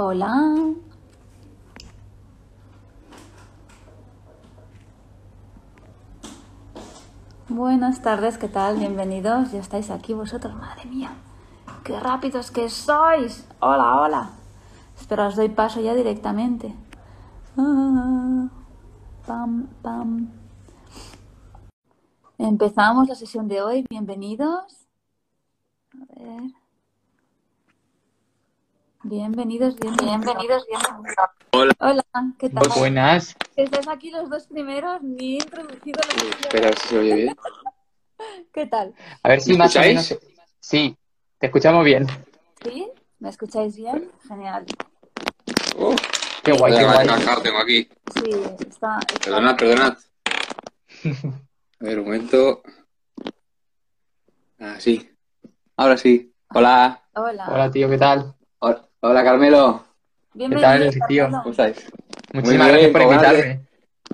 Hola. Buenas tardes, ¿qué tal? Bienvenidos. Ya estáis aquí vosotros, madre mía. ¡Qué rápidos que sois! Hola, hola. Espero os doy paso ya directamente. Ah, pam, pam. Empezamos la sesión de hoy. Bienvenidos. A ver. Bienvenidos, bienvenidos. Bienvenidos, bienvenidos. Hola, ¿qué tal? Muy buenas. Estáis aquí los dos primeros, ni he introducido sesión. Espera, a ver si se oye bien. ¿Qué tal? A ver si ¿Me más o escucháis? menos. Sí, te escuchamos bien. ¿Sí? ¿Me escucháis bien? Genial. Oh, Qué guay, qué guay. tengo aquí. Sí, está. está- Perdonad, perdonad. A ver, un momento. Ah, sí. Ahora sí. Hola. Hola. Hola, tío, ¿qué tal? Hola, Hola, Carmelo. Bienvenido, tal, tío? ¿Cómo estáis? Muchísimas bien, gracias por invitarme.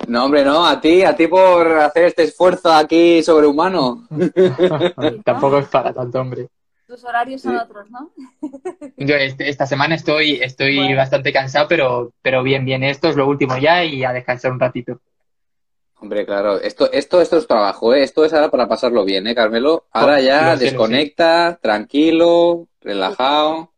No, hombre, no. A ti, a ti por hacer este esfuerzo aquí sobrehumano. Tampoco es para tanto, hombre. Tus horarios son Sí. otros, ¿no? Yo este- esta semana estoy, estoy Bueno. bastante cansado, pero, pero bien, bien. Esto es lo último ya y a descansar un ratito. Hombre, claro. Esto, esto, esto es trabajo, ¿eh? Esto es ahora para pasarlo bien, ¿eh, Carmelo? Ahora ya desconecta, tranquilo, relajado.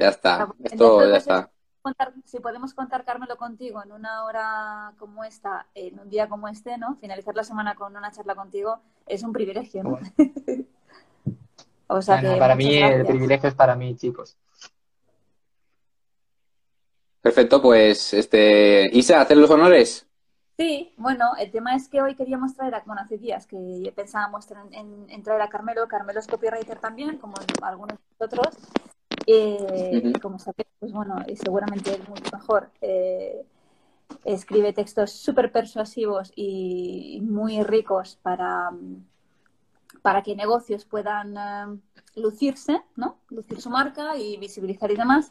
Ya está. Esto ya está. Contar- si podemos contar, Carmelo, contigo en una hora como esta, en un día como este, ¿no? Finalizar la semana con una charla contigo es un privilegio, ¿no? o sea que para mí el privilegio es para mí, chicos. Perfecto, pues, este, Isa, ¿hacer los honores? Sí, bueno, el tema es que hoy queríamos traer, a, bueno, hace días que pensábamos en, en- en traer a Carmelo. Carmelo es copywriter también, como algunos de nosotros. Eh. Como sabéis, pues bueno, y seguramente él mucho mejor. eh, escribe textos súper persuasivos y muy ricos para, para que negocios puedan eh, lucirse, ¿no? Lucir su marca y visibilizar y demás.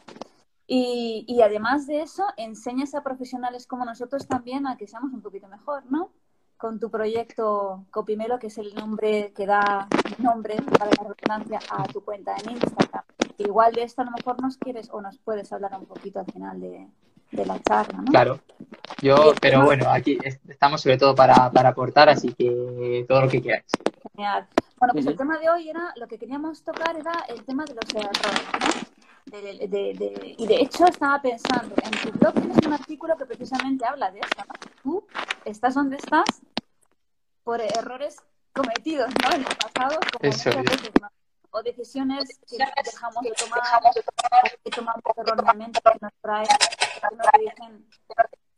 Y, y además de eso, enseñas a profesionales como nosotros también a que seamos un poquito mejor, ¿no? Con tu proyecto Copimelo, que es el nombre que da nombre para la redundancia a tu cuenta en Instagram. Igual de esto a lo mejor nos quieres o nos puedes hablar un poquito al final de, de la charla, ¿no? Claro. Yo, pero bueno, aquí es- estamos sobre todo para, para aportar, así que todo lo que quieras. Genial. Bueno, pues el tema de hoy era, lo que queríamos tocar era el tema de los errores, ¿no? De- de- y de hecho estaba pensando, en tu blog tienes un artículo que precisamente habla de eso, ¿no? Tú estás donde estás por errores cometidos, ¿no? En el pasado, como Eso muchas veces, ¿no? O decisiones que dejamos de tomar, que tomamos erróneamente, que nos traen, que nos dicen,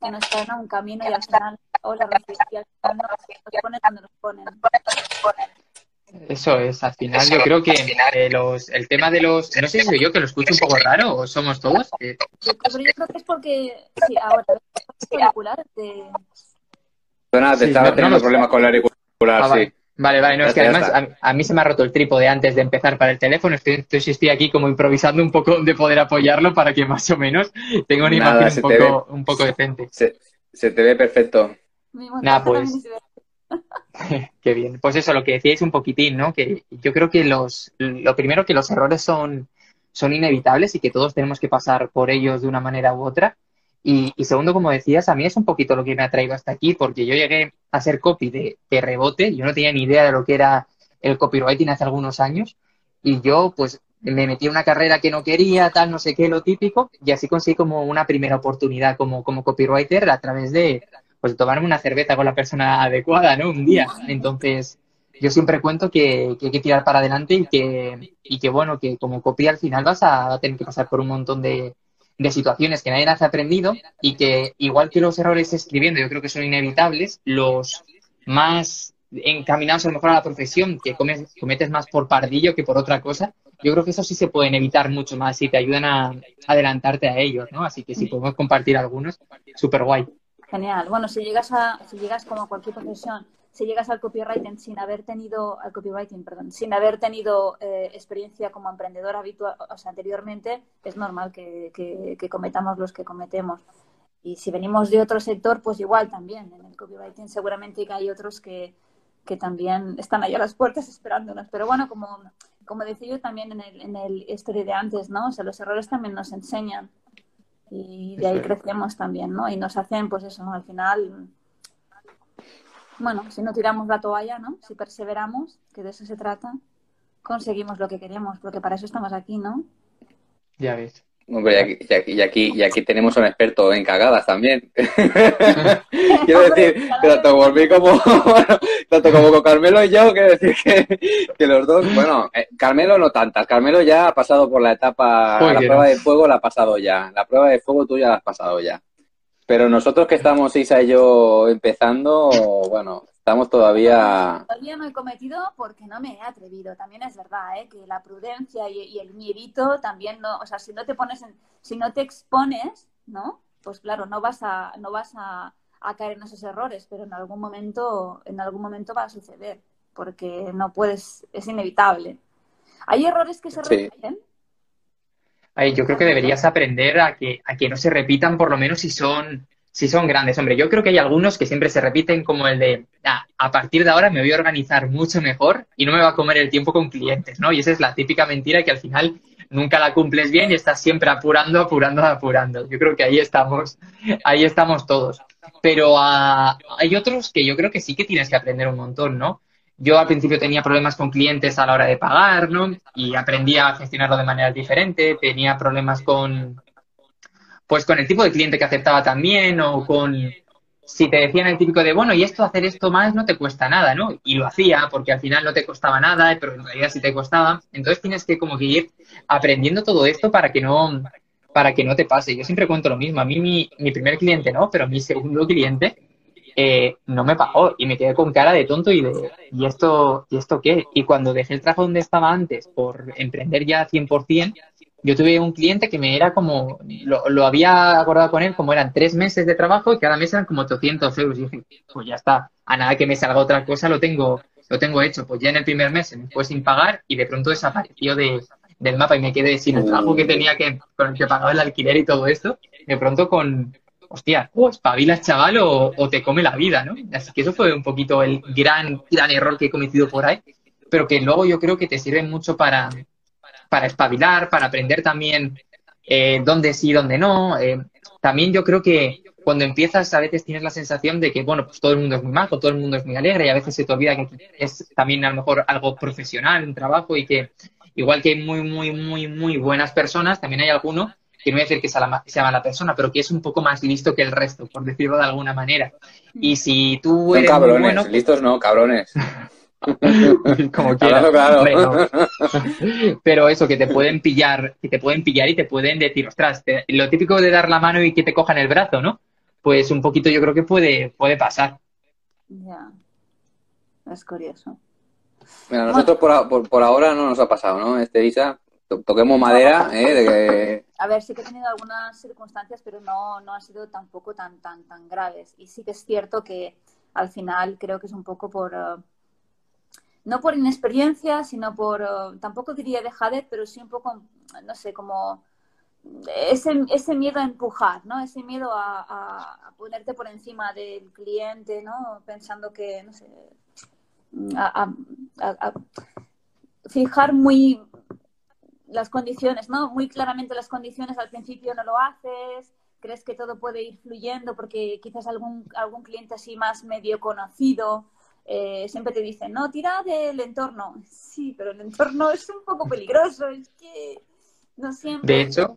que nos traen a un camino y al final, o la final nos, nos ponen donde nos ponen. Eso es, al final yo creo que eh, los, el tema de los, no sé si soy yo que lo escucho un poco raro o somos todos. eh, Yo, pero yo creo que es porque, sí, ahora, los auriculares de... Te Sí, estaba no- teniendo no problemas con el auricular, ah, vale. sí. Vale, vale, no, Ya es que además a, a mí se me ha roto el trípode antes de empezar para el teléfono, estoy, entonces estoy aquí como improvisando un poco de poder apoyarlo para que más o menos tenga una Nada, imagen un poco, un poco decente. Se, se te ve perfecto. Montaje pues. Qué bien. Pues eso, lo que decíais un poquitín, ¿no? Que yo creo que los, lo primero que los errores son, son inevitables y que todos tenemos que pasar por ellos de una manera u otra. Y, segundo, como decías, a mí es un poquito lo que me ha traído hasta aquí, porque yo llegué a ser copy de, rebote, yo no tenía ni idea de lo que era el copywriting hace algunos años, y yo pues me metí en una carrera que no quería, tal, no sé qué, lo típico, y así conseguí como una primera oportunidad como, como copywriter a través de pues tomarme una cerveza con la persona adecuada, ¿no? Un día. Entonces, yo siempre cuento que, que hay que tirar para adelante y que, y que bueno, que como copia al final vas a, tener que pasar por un montón de, de situaciones que nadie las ha aprendido y que igual que los errores escribiendo yo creo que son inevitables, los más encaminados a lo mejor a la profesión, que comes- cometes más por pardillo que por otra cosa, yo creo que eso sí se pueden evitar mucho más y te ayudan a adelantarte a ellos, ¿no? Así que si podemos compartir algunos, súper guay. Genial. Bueno, si llegas a, si llegas como a cualquier profesión, si llegas al copywriting sin haber tenido, al copywriting, perdón, sin haber tenido eh, experiencia como emprendedor habitual, o sea, anteriormente, es normal que, que- que cometamos los que cometemos. Y si venimos de otro sector, pues igual también. En el copywriting seguramente que hay otros que, que también están ahí a las puertas esperándonos. Pero bueno, como como decía yo también en el, en el story de antes, ¿no? O sea, los errores también nos enseñan y de ahí crecemos también, ¿no? Y nos hacen, pues eso, al final, bueno, si no tiramos la toalla, ¿no? Si perseveramos, que de eso se trata, conseguimos lo que queremos, porque para eso estamos aquí, ¿no? Ya ves. Hombre, y aquí, y aquí, y aquí tenemos un experto en cagadas también. quiero decir, tanto por mí como, bueno, tanto como con Carmelo y yo, quiero decir que, que los dos, bueno, eh, Carmelo no tantas, Carmelo ya ha pasado por la etapa, Joder. la prueba de fuego la ha pasado ya, la prueba de fuego tú ya la has pasado ya. Pero nosotros que estamos, Isa y yo, empezando, bueno, estamos todavía... Todavía no he cometido porque no me he atrevido. También es verdad, ¿eh? Que la prudencia y, y el miedito también no, o sea, si no te pones, en, si no te expones, ¿no? Pues claro, no vas a, no vas a, a caer en esos errores, pero en algún momento, en algún momento va a suceder, porque no puedes, es inevitable. ¿Hay errores que se Sí. Ay, yo creo que deberías aprender a que, a que no se repitan, por lo menos si son, si son grandes. Hombre, yo creo que hay algunos que siempre se repiten, como el de, "Ah, a partir de ahora me voy a organizar mucho mejor y no me va a comer el tiempo con clientes, ¿no? Y esa es la típica mentira que al final nunca la cumples bien y estás siempre apurando, apurando, apurando. Yo creo que ahí estamos, ahí estamos todos. Pero ah, hay otros que yo creo que sí que tienes que aprender un montón, ¿no? Yo al principio tenía problemas con clientes a la hora de pagar, ¿no? Y aprendí a gestionarlo de manera diferente. Tenía problemas con, pues con el tipo de cliente que aceptaba también o con si te decían el típico de, bueno, y esto, hacer esto más no te cuesta nada, ¿no? Y lo hacía porque al final no te costaba nada, pero en realidad sí te costaba. Entonces tienes que como que ir aprendiendo todo esto para que no, para que no te pase. Yo siempre cuento lo mismo. A mí mi, mi primer cliente no, pero mi segundo cliente eh, no me pagó y me quedé con cara de tonto y de, ¿y esto, ¿y esto qué? Y cuando dejé el trabajo donde estaba antes por emprender ya 100%, yo tuve un cliente que me era como, lo, lo había acordado con él como eran tres meses de trabajo y cada mes eran como 800 euros. Y dije, pues ya está, a nada que me salga otra cosa lo tengo, lo tengo hecho. Pues ya en el primer mes se me fue sin pagar y de pronto desapareció de, del mapa y me quedé sin el trabajo que tenía que, con el que pagaba el alquiler y todo esto. De pronto con, hostia, o espabilas chaval o, te come la vida, ¿no? Así que eso fue un poquito el gran, gran error que he cometido por ahí, pero que luego yo creo que te sirve mucho para, para espabilar, para aprender también eh, dónde sí, dónde no. Eh, también yo creo que cuando empiezas a veces tienes la sensación de que, bueno, pues todo el mundo es muy majo, todo el mundo es muy alegre y a veces se te olvida que es también a lo mejor algo profesional, un trabajo y que igual que hay muy, muy, muy, muy buenas personas, también hay alguno que no voy a decir que sea, la, sea mala persona, pero que es un poco más listo que el resto, por decirlo de alguna manera. Y si tú Son eres muy cabrones, bueno, listos no, cabrones. como quieras. Claro. Hombre, no. Pero eso, que te pueden pillar, que te pueden pillar y te pueden decir, ostras, te- lo típico de dar la mano y que te cojan el brazo, ¿no? Pues un poquito yo creo que puede, puede pasar. Ya. Es curioso. Mira, nosotros por, a- por, por ahora no nos ha pasado, ¿no? Este Isa, to- toquemos madera, ¿eh? De que... A ver, sí que he tenido algunas circunstancias, pero no, no han sido tampoco tan, tan, tan graves. Y sí que es cierto que al final creo que es un poco por, eh, no por inexperiencia, sino por, eh, tampoco diría dejadez, pero sí un poco, no sé, como ese, ese miedo a empujar, ¿no? Ese miedo a, ponerte por encima del cliente, ¿no? Pensando que, no sé, a fijar muy las condiciones, ¿no? Muy claramente las condiciones al principio no lo haces, crees que todo puede ir fluyendo porque quizás algún, algún cliente así más medio conocido eh, siempre te dice, no, tira del entorno. Sí, pero el entorno es un poco peligroso, es que no siempre. De hecho.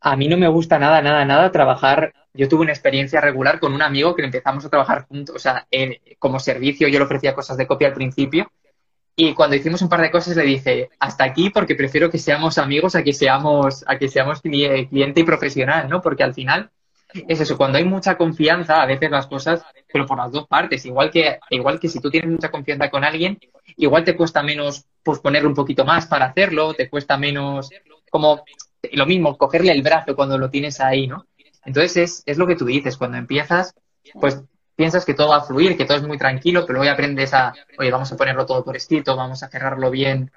A mí no me gusta nada, nada, nada trabajar. Yo tuve una experiencia regular con un amigo que empezamos a trabajar juntos, o sea, como servicio yo le ofrecía cosas de copia al principio y cuando hicimos un par de cosas le dije, hasta aquí porque prefiero que seamos amigos a que seamos, a que seamos cli- cliente y profesional, ¿no? Porque al final es eso, cuando hay mucha confianza, a veces las cosas, pero por las dos partes, igual que, igual que si tú tienes mucha confianza con alguien, igual te cuesta menos ponerle un poquito más para hacerlo, te cuesta menos como lo mismo, cogerle el brazo cuando lo tienes ahí, ¿no? Entonces es, es lo que tú dices, cuando empiezas, pues piensas que todo va a fluir, que todo es muy tranquilo, pero luego aprendes a, oye, vamos a ponerlo todo por escrito, vamos a cerrarlo bien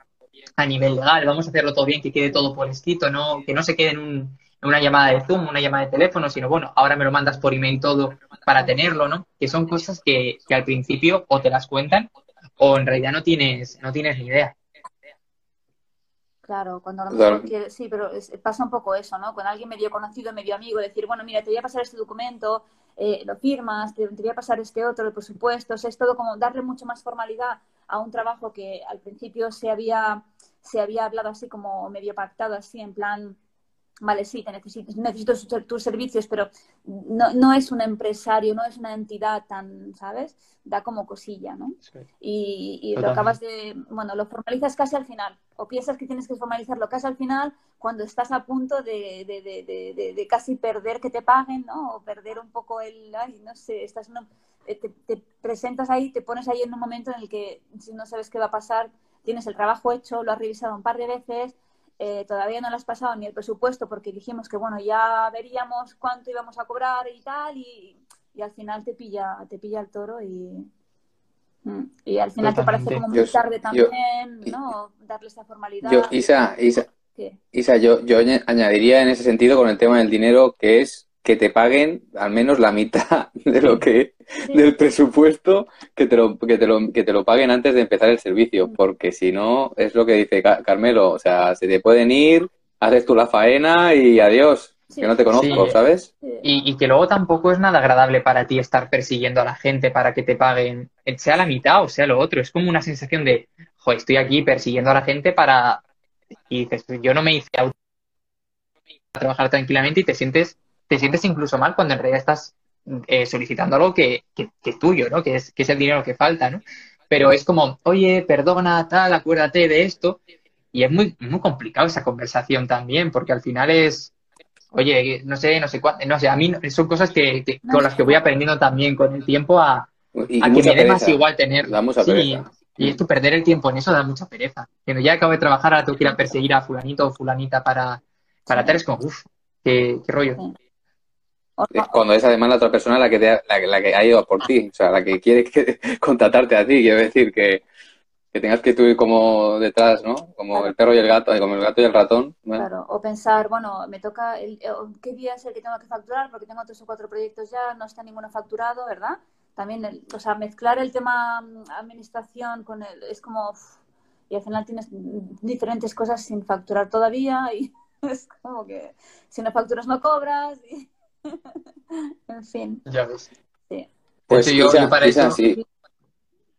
a nivel legal, vamos a hacerlo todo bien, que quede todo por escrito, no, que no se quede en, un, en una llamada de Zoom, una llamada de teléfono, sino bueno, ahora me lo mandas por email todo para tenerlo, ¿no? Que son cosas que, que al principio o te las cuentan o en realidad no tienes, no tienes ni idea. Claro, cuando a lo mejor quiere, sí, pero pasa un poco eso, ¿no? Con alguien medio conocido, medio amigo, decir, bueno, mira, te voy a pasar este documento, eh, lo firmas, te, voy a pasar este otro, el presupuesto, es todo como darle mucho más formalidad a un trabajo que al principio se había, se había hablado así como medio pactado, así en plan, vale, sí, te necesito, necesito tus servicios, pero no, no, es un empresario, no es una entidad tan, ¿sabes? Da como cosilla, ¿no? Y, y lo acabas de, bueno, lo formalizas casi al final, o piensas que tienes que formalizarlo casi al final cuando estás a punto de, de, de, de casi perder que te paguen, ¿no? O perder un poco el, ay, no sé, estás eh, te, te presentas ahí, te pones ahí en un momento en el que si no sabes qué va a pasar, tienes el trabajo hecho, lo has revisado un par de veces, eh, todavía no le has pasado ni el presupuesto porque dijimos que bueno ya veríamos cuánto íbamos a cobrar y tal y, al final te pilla te pilla el toro y mm, y al final te parece como muy tarde también no darle esa formalidad. yo, Isa Isa, Isa yo, yo añadiría en ese sentido con el tema del dinero que es que te paguen al menos la mitad de lo que del presupuesto que te lo que te lo que te lo paguen antes de empezar el servicio porque si no es lo que dice Carmelo o sea se te pueden ir haces tú la faena y adiós que no te conozco sabes y, que luego tampoco es nada agradable para ti estar persiguiendo a la gente para que te paguen sea la mitad o sea lo otro es como una sensación de joder estoy aquí persiguiendo a la gente para y dices yo no me hice a trabajar tranquilamente y te sientes te sientes incluso mal cuando en realidad estás eh, solicitando algo que, que, es tuyo, ¿no? Que es, que es el dinero que falta, ¿no? Pero es como, oye, perdona, tal, acuérdate de esto. Y es muy, muy complicado esa conversación también, porque al final es, oye, no sé, no sé cuánto, no sé, a mí son cosas que, con las que voy aprendiendo también con el tiempo a, a que me dé más igual tener. sí, y esto, perder el tiempo en eso da mucha pereza. Cuando ya acabo de trabajar, ahora tengo que ir a perseguir a fulanito o fulanita para, para tal, es como, uff, qué, qué rollo. Cuando es además la otra persona la que, la, que ha ido por ti, o sea, la que quiere que, contratarte a ti, quiero decir que, que tengas que tú ir como detrás, ¿no? Como el perro y el gato, como el gato y el ratón. Claro, o pensar, bueno, me toca, el, eh, ¿qué día es el que tengo que facturar? Porque tengo tres o cuatro proyectos ya, no está ninguno facturado, ¿verdad? También, el, o sea, mezclar el tema mm, administración con el, es como, y al final tienes diferentes cosas sin facturar todavía y es como que si no facturas no cobras y en fin. Ya ves. Sí. Pues yo, para eso...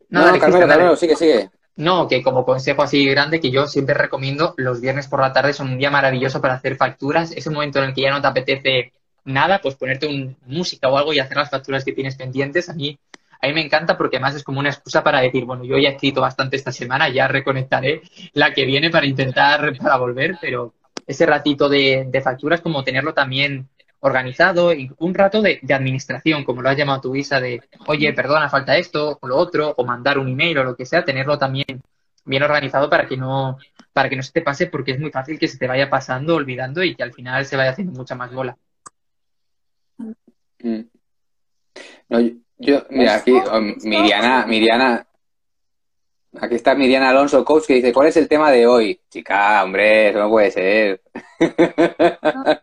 No, no, Carmelo, sigue, sigue. No, que como consejo así grande que yo siempre recomiendo, los viernes por la tarde son un día maravilloso para hacer facturas. Ese momento en el que ya no te apetece nada, pues ponerte un, música o algo y hacer las facturas que tienes pendientes. A mí, a mí me encanta porque además es como una excusa para decir, bueno, yo ya he escrito bastante esta semana, ya reconectaré la que viene para intentar, para volver, pero ese ratito de, de facturas como tenerlo también organizado y un rato de, administración, como lo has llamado tu Isa, de, oye, perdona, falta esto o lo otro, o mandar un email o lo que sea, tenerlo también bien organizado para que no para que no se te pase porque es muy fácil que se te vaya pasando, olvidando y que al final se vaya haciendo mucha más bola. Mm. No, yo, mira, aquí um, Miriana, Miriana, Aquí está Miriam Alonso, coach, que dice, ¿cuál es el tema de hoy? Chica, hombre, eso no puede ser.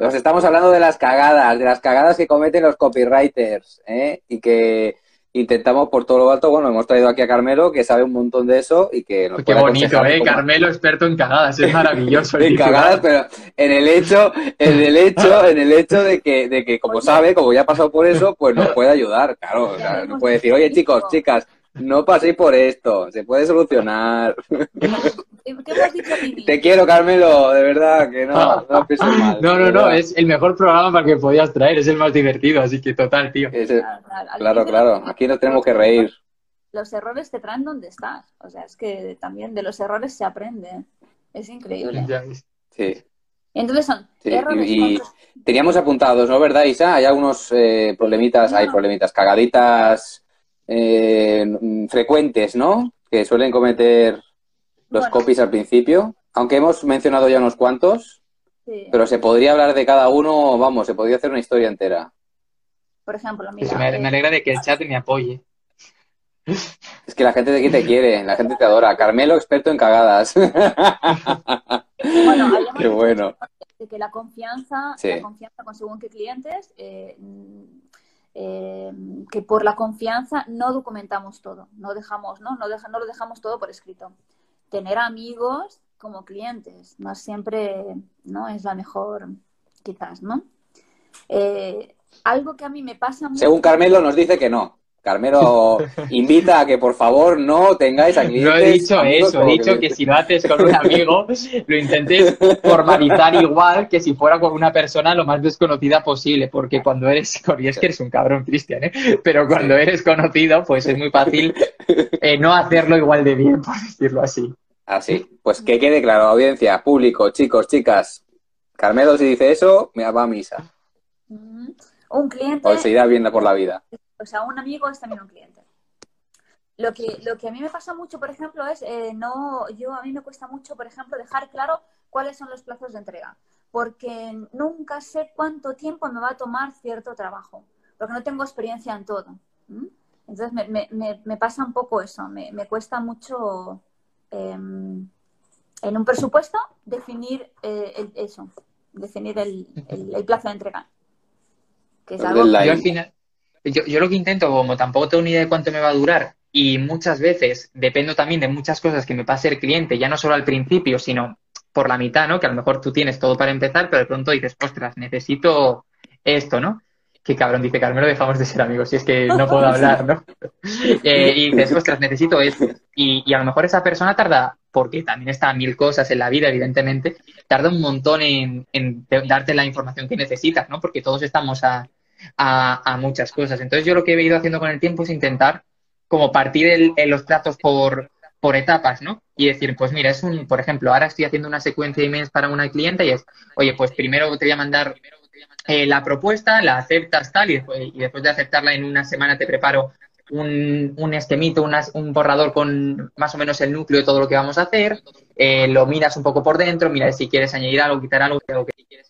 Nos estamos hablando de las cagadas, de las cagadas que cometen los copywriters, ¿eh? Y que intentamos por todo lo alto, bueno, hemos traído aquí a Carmelo, que sabe un montón de eso y que nos Qué bonito, ¿eh? Carmelo experto en cagadas, es maravilloso. en cagadas, pero en el hecho, en el hecho, en el hecho de que, de que como sabe, como ya ha pasado por eso, pues nos puede ayudar, claro. O sea, nos puede decir, oye chicos, chicas, no paséis por esto, se puede solucionar. Te quiero, Carmelo, de verdad, que no, no mal. No, no, no, es el mejor programa para que podías traer, es el más divertido, así que total, tío. claro, claro, aquí nos tenemos que reír. Los errores te traen donde estás, o sea, es que también de los errores se aprende, es increíble. Sí. Entonces son errores. Y, teníamos apuntados, ¿no? ¿Verdad, Isa? Hay algunos eh, problemitas, hay problemitas, cagaditas eh, frecuentes, ¿no? Que suelen cometer los copies al principio, aunque hemos mencionado ya unos cuantos, pero se podría hablar de cada uno, vamos, se podría hacer una historia entera. Por ejemplo, mira, me, me, alegra de que el chat me apoye. Es que la gente de aquí te quiere, la gente te adora. Carmelo, experto en cagadas. Bueno, Qué bueno. De que la confianza, la confianza con según qué clientes, eh, eh, que por la confianza no documentamos todo, no dejamos, ¿no? No, no lo dejamos todo por escrito. Tener amigos como clientes. No siempre no es la mejor, quizás, ¿no? Eh, algo que a mí me pasa mucho... Según Carmelo nos dice que no. Carmelo invita a que por favor no tengáis a. No he dicho eso, he dicho que, si lo haces con un amigo, lo intentes formalizar igual que si fuera con una persona lo más desconocida posible, porque cuando eres, y es que eres un cabrón, Cristian, ¿eh? pero cuando eres conocido, pues es muy fácil eh, no hacerlo igual de bien, por decirlo así. Así, pues que quede claro, audiencia, público, chicos, chicas. Carmelo si dice eso, me va a misa. Mm, un cliente... O se irá viendo por la vida o sea, un amigo es también un cliente. Lo que, lo que a mí me pasa mucho, por ejemplo, es, eh, no, yo a mí me cuesta mucho, por ejemplo, dejar claro cuáles son los plazos de entrega, porque nunca sé cuánto tiempo me va a tomar cierto trabajo, porque no tengo experiencia en todo. Entonces me, me, me, pasa un poco eso, me, cuesta mucho em, en un presupuesto definir eh, eso, definir el, el, plazo de entrega. Que es algo que... al final, yo, yo lo que intento, como tampoco tengo ni idea de cuánto me va a durar, y muchas veces dependo también de muchas cosas que me pase el cliente, ya no solo al principio, sino por la mitad, ¿no? Que a lo mejor tú tienes todo para empezar, pero de pronto dices, ostras, necesito esto, ¿no? Que cabrón, dice Carmelo, dejamos de ser amigos, si es que no puedo hablar, ¿no? Eh, y dices, ostras, necesito esto. Y, y, a lo mejor esa persona tarda, porque también está mil cosas en la vida, evidentemente, tarda un montón en, en darte la información que necesitas, ¿no? Porque todos estamos a, a, muchas cosas. Entonces yo lo que he ido haciendo con el tiempo es intentar como partir el, los platos por, por etapas, ¿no? Y decir, pues mira, es un, por ejemplo, ahora estoy haciendo una secuencia de emails para una cliente y es, oye, pues primero te voy a mandar eh, la propuesta, la aceptas tal, y después, y después, de aceptarla en una semana te preparo un, un esquemito, un borrador con más o menos el núcleo de todo lo que vamos a hacer, eh, lo miras un poco por dentro, mira si quieres añadir algo, quitar algo, algo que quieres.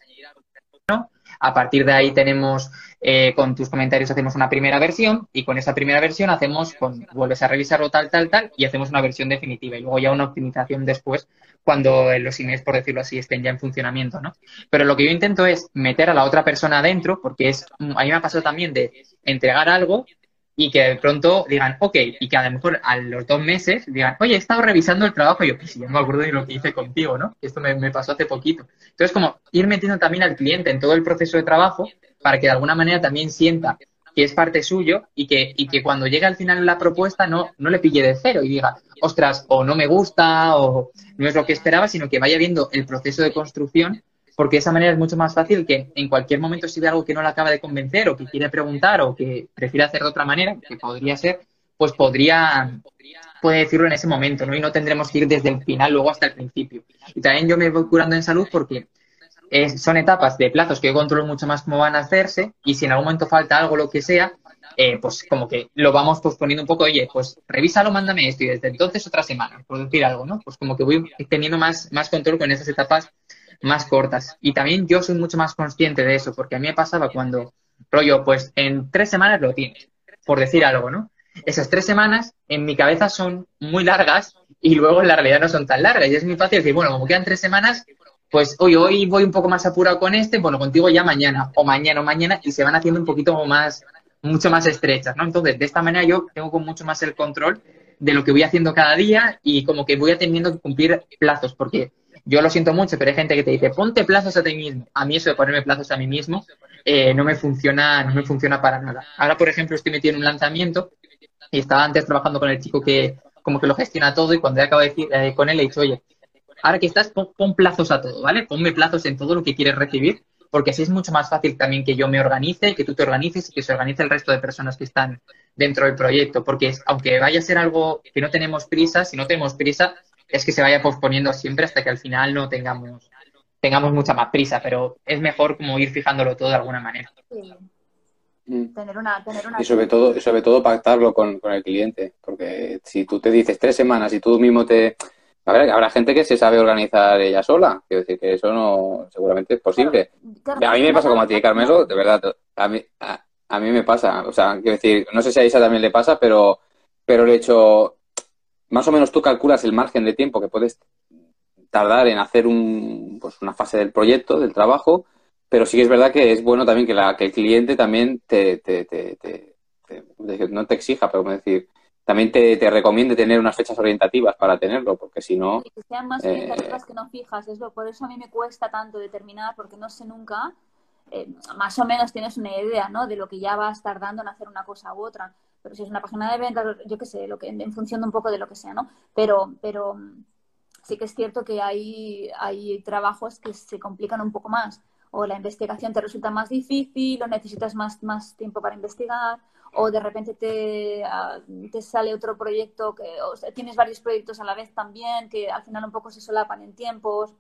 A partir de ahí tenemos eh, con tus comentarios hacemos una primera versión y con esa primera versión hacemos, con, vuelves a revisarlo tal, tal, tal y hacemos una versión definitiva y luego ya una optimización después cuando los emails, por decirlo así, estén ya en funcionamiento, ¿no? Pero lo que yo intento es meter a la otra persona adentro porque es, a mí me ha pasado también de entregar algo y que de pronto digan, ok, y que a lo mejor a los dos meses digan, oye, he estado revisando el trabajo y yo, pues ya no me acuerdo de lo que hice contigo, ¿no? Esto me, me pasó hace poquito. Entonces, como ir metiendo también al cliente en todo el proceso de trabajo para que de alguna manera también sienta que es parte suyo y que, y que cuando llegue al final la propuesta no, no le pille de cero y diga, ostras, o no me gusta, o no es lo que esperaba, sino que vaya viendo el proceso de construcción, porque de esa manera es mucho más fácil que en cualquier momento si ve algo que no le acaba de convencer o que quiere preguntar o que prefiere hacer de otra manera, que podría ser, pues podría, puede decirlo en ese momento, ¿no? Y no tendremos que ir desde el final luego hasta el principio. Y también yo me voy curando en salud porque son etapas de plazos que yo controlo mucho más cómo van a hacerse y si en algún momento falta algo, lo que sea, eh, pues como que lo vamos posponiendo un poco, oye, pues revísalo, mándame esto y desde entonces otra semana, por decir algo, ¿no? Pues como que voy teniendo más, más control con esas etapas más cortas. Y también yo soy mucho más consciente de eso, porque a mí me pasaba cuando, rollo, pues en tres semanas lo tienes, por decir algo, ¿no? Esas tres semanas en mi cabeza son muy largas y luego en la realidad no son tan largas. Y es muy fácil decir, bueno, como quedan tres semanas, pues hoy, hoy voy un poco más apurado con este, bueno, contigo ya mañana, o mañana o mañana, y se van haciendo un poquito más, mucho más estrechas, ¿no? Entonces, de esta manera yo tengo con mucho más el control de lo que voy haciendo cada día y como que voy teniendo que cumplir plazos, porque yo lo siento mucho, pero hay gente que te dice, ponte plazos a ti mismo. A mí eso de ponerme plazos a mí mismo eh, no me funciona, no me funciona para nada. Ahora, por ejemplo, estoy metido en un lanzamiento y estaba antes trabajando con el chico que como que lo gestiona todo y cuando he acabado de decir eh, con él he dicho, oye, ahora que estás, pon, plazos a todo, ¿vale? Ponme plazos en todo lo que quieres recibir, porque así es mucho más fácil también que yo me organice, que tú te organices y que se organice el resto de personas que están dentro del proyecto, porque aunque vaya a ser algo que no tenemos prisa, si no tenemos prisa, es que se vaya posponiendo siempre hasta que al final no tengamos tengamos mucha más prisa, pero es mejor como ir fijándolo todo de alguna manera. Mm. Tener una, tener una... Y sobre todo, sobre todo pactarlo con, con el cliente, porque si tú te dices tres semanas y tú mismo te, a ver, habrá gente que se sabe organizar ella sola. Quiero decir que eso no seguramente es posible. A mí me pasa como a ti, Carmelo, de verdad. A mí, a, mí me pasa. O sea, quiero decir, no sé si a Isa también le pasa, pero, pero el hecho, más o menos tú calculas el margen de tiempo que puedes tardar en hacer un, pues una fase del proyecto, del trabajo, pero sí que es verdad que es bueno también que, la, que el cliente también te, te, te, te no te exija, pero como decir, también te, te recomiende tener unas fechas orientativas para tenerlo, porque si no... que sean más orientativas que no fijas, es lo, por eso a mí me cuesta tanto determinar, porque no sé nunca, eh, más o menos tienes una idea, ¿no? De lo que ya vas tardando en hacer una cosa u otra, pero si es una página de ventas, yo qué sé, lo que, en función de un poco de lo que sea, ¿no? Pero, pero sí que es cierto que hay, hay trabajos que se complican un poco más, o la investigación te resulta más difícil, o necesitas más, más tiempo para investigar, o de repente te, ah, te sale otro proyecto, que o tienes varios proyectos a la vez también, que al final un poco se solapan en tiempos.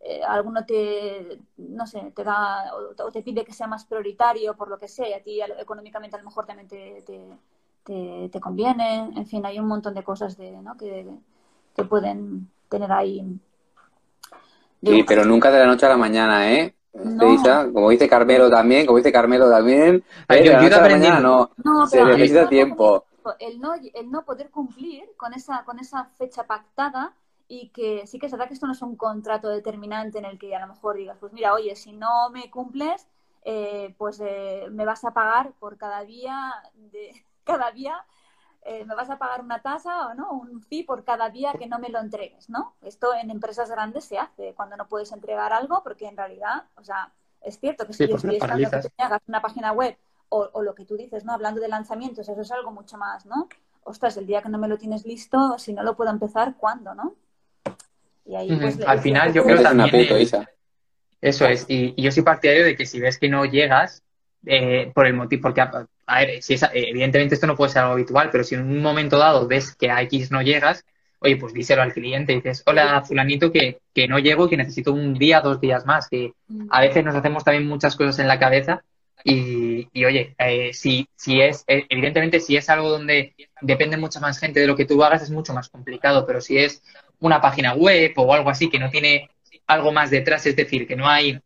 Eh, alguno te, no sé, te da o, te pide que sea más prioritario por lo que sea, y a ti económicamente a lo mejor también te, te, conviene. En fin, hay un montón de cosas de, ¿no? que, que pueden tener ahí. Sí, pero nunca de la noche a la mañana, ¿eh? como dice Carmelo también, como dice Carmelo también, Ay, yo, yo mañana no, no se necesita tiempo. El no, el no poder cumplir con esa, con esa fecha pactada y que sí que es verdad que esto no es un contrato determinante en el que a lo mejor digas, pues mira, oye, si no me cumples, eh, pues eh, me vas a pagar por cada día de cada día eh, me vas a pagar una tasa o no, un fee por cada día que no me lo entregues, ¿no? Esto en empresas grandes se hace cuando no puedes entregar algo porque en realidad, o sea, es cierto que si yo estoy esperando que te hagas una página web o, lo que tú dices, ¿no? Hablando de lanzamientos, eso es algo mucho más, ¿no? Ostras, el día que no me lo tienes listo, si no lo puedo empezar, ¿cuándo, no? Y ahí, pues, Al final, yo creo también... Eso es, y, y, yo soy partidario de que si ves que no llegas, eh, por el motivo, porque a ver, si evidentemente esto no puede ser algo habitual, pero si en un momento dado ves que a X no llegas, oye, pues díselo al cliente, dices, hola, fulanito, que, que no llego y que necesito un día, dos días más, que mm. a veces nos hacemos también muchas cosas en la cabeza y, y oye, eh, si, si es, eh, evidentemente si es algo donde depende mucha más gente de lo que tú hagas, es mucho más complicado, pero si es una página web o algo así que no tiene algo más detrás, es decir, que no hay,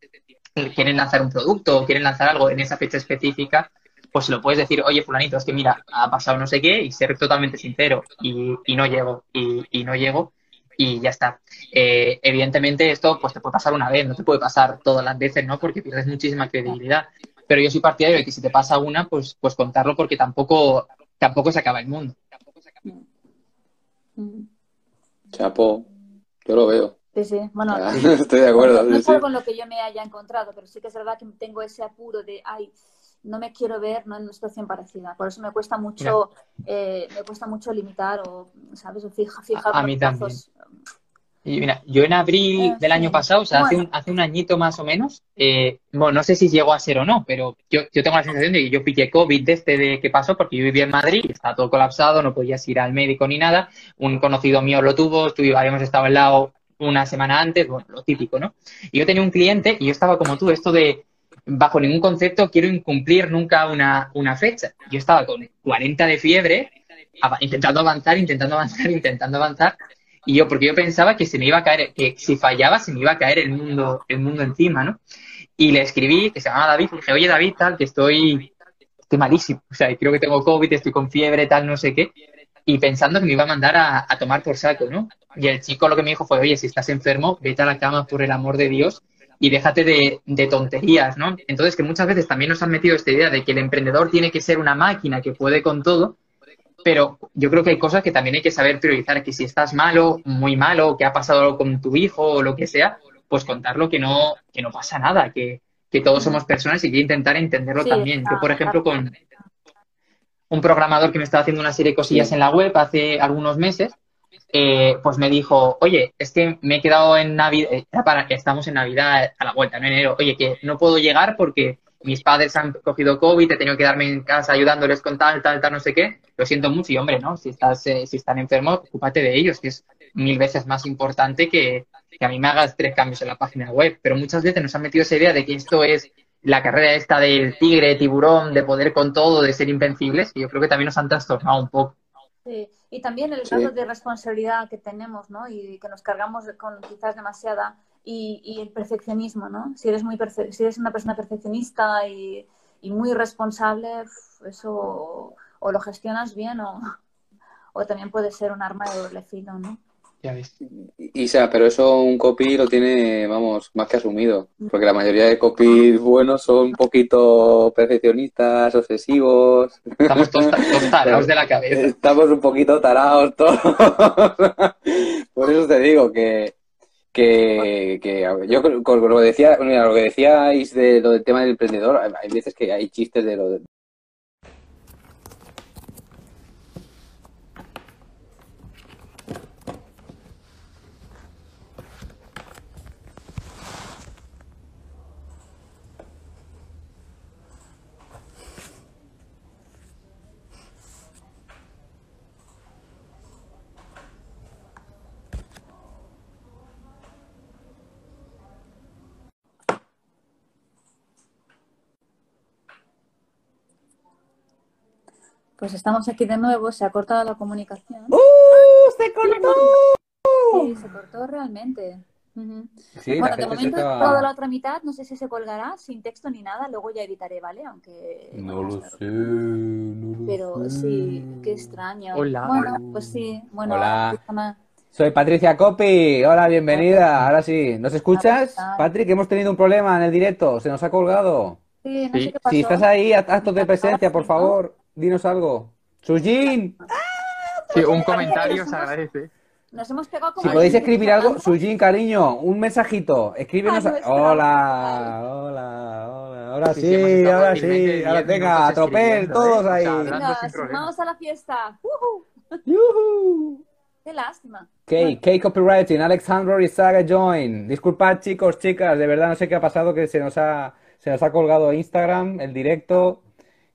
quieren lanzar un producto o quieren lanzar algo en esa fecha específica, pues lo puedes decir, oye, fulanito, es que mira, ha pasado no sé qué y ser totalmente sincero y, no llego, y, no llego y ya está. Eh, evidentemente esto pues te puede pasar una vez, no te puede pasar todas las veces, ¿no? Porque pierdes muchísima credibilidad. Pero yo soy partidario de que si te pasa una, pues, pues contarlo porque tampoco, tampoco se acaba el mundo. Chapo, yo lo veo. Sí, sí. Bueno, estoy de acuerdo. No, es algo con lo que yo me haya encontrado, pero sí que es verdad que tengo ese apuro de, ay, no me quiero ver ¿no? en una situación parecida. Por eso me cuesta mucho, eh, me cuesta mucho limitar o, ¿sabes? O fija, fijar a, mí también. Y mira, yo en abril eh, del año pasado, o sea, hace, un, hace un añito más o menos, eh, bueno, no sé si llegó a ser o no, pero yo, yo tengo la sensación de que yo pillé COVID desde de que pasó, porque yo vivía en Madrid, estaba todo colapsado, no podías ir al médico ni nada. Un conocido mío lo tuvo, estuvimos, habíamos estado al lado una semana antes, bueno, lo típico, ¿no? Y yo tenía un cliente y yo estaba como tú, esto de bajo ningún concepto quiero incumplir nunca una, una fecha. Yo estaba con 40 de fiebre, intentando avanzar, intentando avanzar, intentando avanzar, y yo, porque yo pensaba que se me iba a caer, que si fallaba se me iba a caer el mundo, el mundo encima, ¿no? Y le escribí, que se llama David, y dije, oye David, tal, que estoy, estoy malísimo, o sea, creo que tengo COVID, estoy con fiebre, tal, no sé qué, y pensando que me iba a mandar a, a tomar por saco, ¿no? Y el chico lo que me dijo fue, oye, si estás enfermo, vete a la cama por el amor de Dios y déjate de, tonterías, ¿no? Entonces, que muchas veces también nos han metido esta idea de que el emprendedor tiene que ser una máquina que puede con todo, pero yo creo que hay cosas que también hay que saber priorizar, que si estás malo, muy malo, que ha pasado con tu hijo o lo que sea, pues contarlo que no, que no pasa nada, que, todos somos personas y que intentar entenderlo también. Yo, por ejemplo, con un programador que me estaba haciendo una serie de cosillas en la web hace algunos meses, eh, pues me dijo, oye, es que me he quedado en Navidad, eh, para que estamos en Navidad a la vuelta, en enero, oye, que no puedo llegar porque mis padres han cogido COVID, he tenido que quedarme en casa ayudándoles con tal, tal, tal, no sé qué. Lo siento mucho y, hombre, ¿no? Si, estás, eh, si están enfermos, ocúpate de ellos, que es mil veces más importante que, que a mí me hagas tres cambios en la página web. Pero muchas veces nos han metido esa idea de que esto es la carrera esta del tigre, tiburón, de poder con todo, de ser invencibles, y yo creo que también nos han trastornado un poco. Sí. Y también el grado de responsabilidad que tenemos, ¿no? Y que nos cargamos con quizás demasiada. Y, el perfeccionismo, ¿no? Si eres, muy si eres una persona perfeccionista y, muy responsable, eso o lo gestionas bien o, o, también puede ser un arma de doble filo, ¿no? Ya ves. Isa, pero eso un copy lo tiene, vamos, más que asumido. Porque la mayoría de copies buenos son un poquito perfeccionistas, obsesivos. Estamos todos, todos tarados de la cabeza. Estamos un poquito tarados todos. Por eso te digo que, que, que yo con lo que decía, mira, lo que decíais de lo del tema del emprendedor, hay hay veces que hay chistes de lo de, Pues estamos aquí de nuevo, se ha cortado la comunicación. ¡Uh! ¡Se cortó! Sí, se cortó realmente. Sí, bueno, de momento he estaba- grabado la otra mitad, no sé si se colgará sin texto ni nada, luego ya editaré, ¿vale? Aunque... No lo sé, no lo Pero sé. sí, qué extraño. Hola. Bueno, pues sí, bueno, Hola. Soy Patricia Copi. Hola, bienvenida. Ahora sí. ¿Nos escuchas? Patrick, hemos tenido un problema en el directo. Se nos ha colgado. Sí, no Sí. sé qué pasó. Si estás ahí, actos de presencia, por ¿no? favor. Dinos algo. Sujin, Sí, un comentario se agradece. Nos hemos pegado como... si podéis escribir algo. Sujin, cariño, un mensajito. Escríbenos. A a- Hola, hola, hola. Ahora Sí, ahora sí. Ahora venga, minutos a tropel, escribiendo, todos ¿eh? O ahí. Venga, vamos a la fiesta. Yujú. Qué lástima. K, K Copywriting, Alexandro Rizaga Join. Disculpad, chicos, chicas, de verdad no sé qué ha pasado, que se nos ha, se nos ha colgado Instagram, el directo.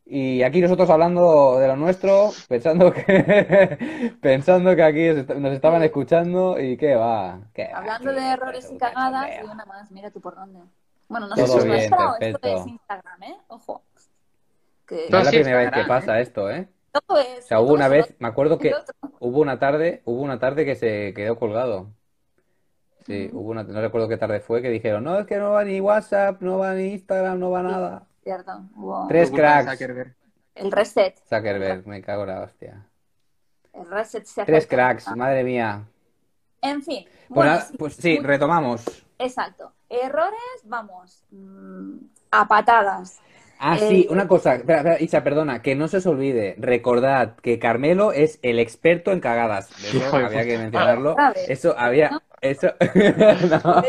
Y aquí nosotros hablando de lo nuestro, pensando que, pensando que aquí nos est- nos estaban escuchando y qué va. qué Hablando de errores y cagadas, y una más, mira tú por dónde. Bueno, no Todo sé si es nuestra o esto es Instagram, ¿eh? Ojo. Que No es la primera vez que pasa esto, ¿eh? todo es. O sea, hubo todo una vez, me acuerdo que hubo una tarde, hubo una tarde que se quedó colgado. Sí, hubo una, no recuerdo qué tarde fue, que dijeron, no, es que no va ni WhatsApp, no va ni Instagram, no va nada. Cierto. hubo Tres cracks. El reset. Zuckerberg, me cago en la hostia. El reset se Tres cracks, madre mía. En fin. Pues, Bueno, pues sí, muy- retomamos. Exacto. Errores, vamos, mm, a patadas. Ah, Eh, sí, una cosa, espera, espera, Isa, perdona, que no se os olvide, recordad que Carmelo es el experto en cagadas. Eso Hijo de había que mencionarlo. Eso había, ¿No? eso, no,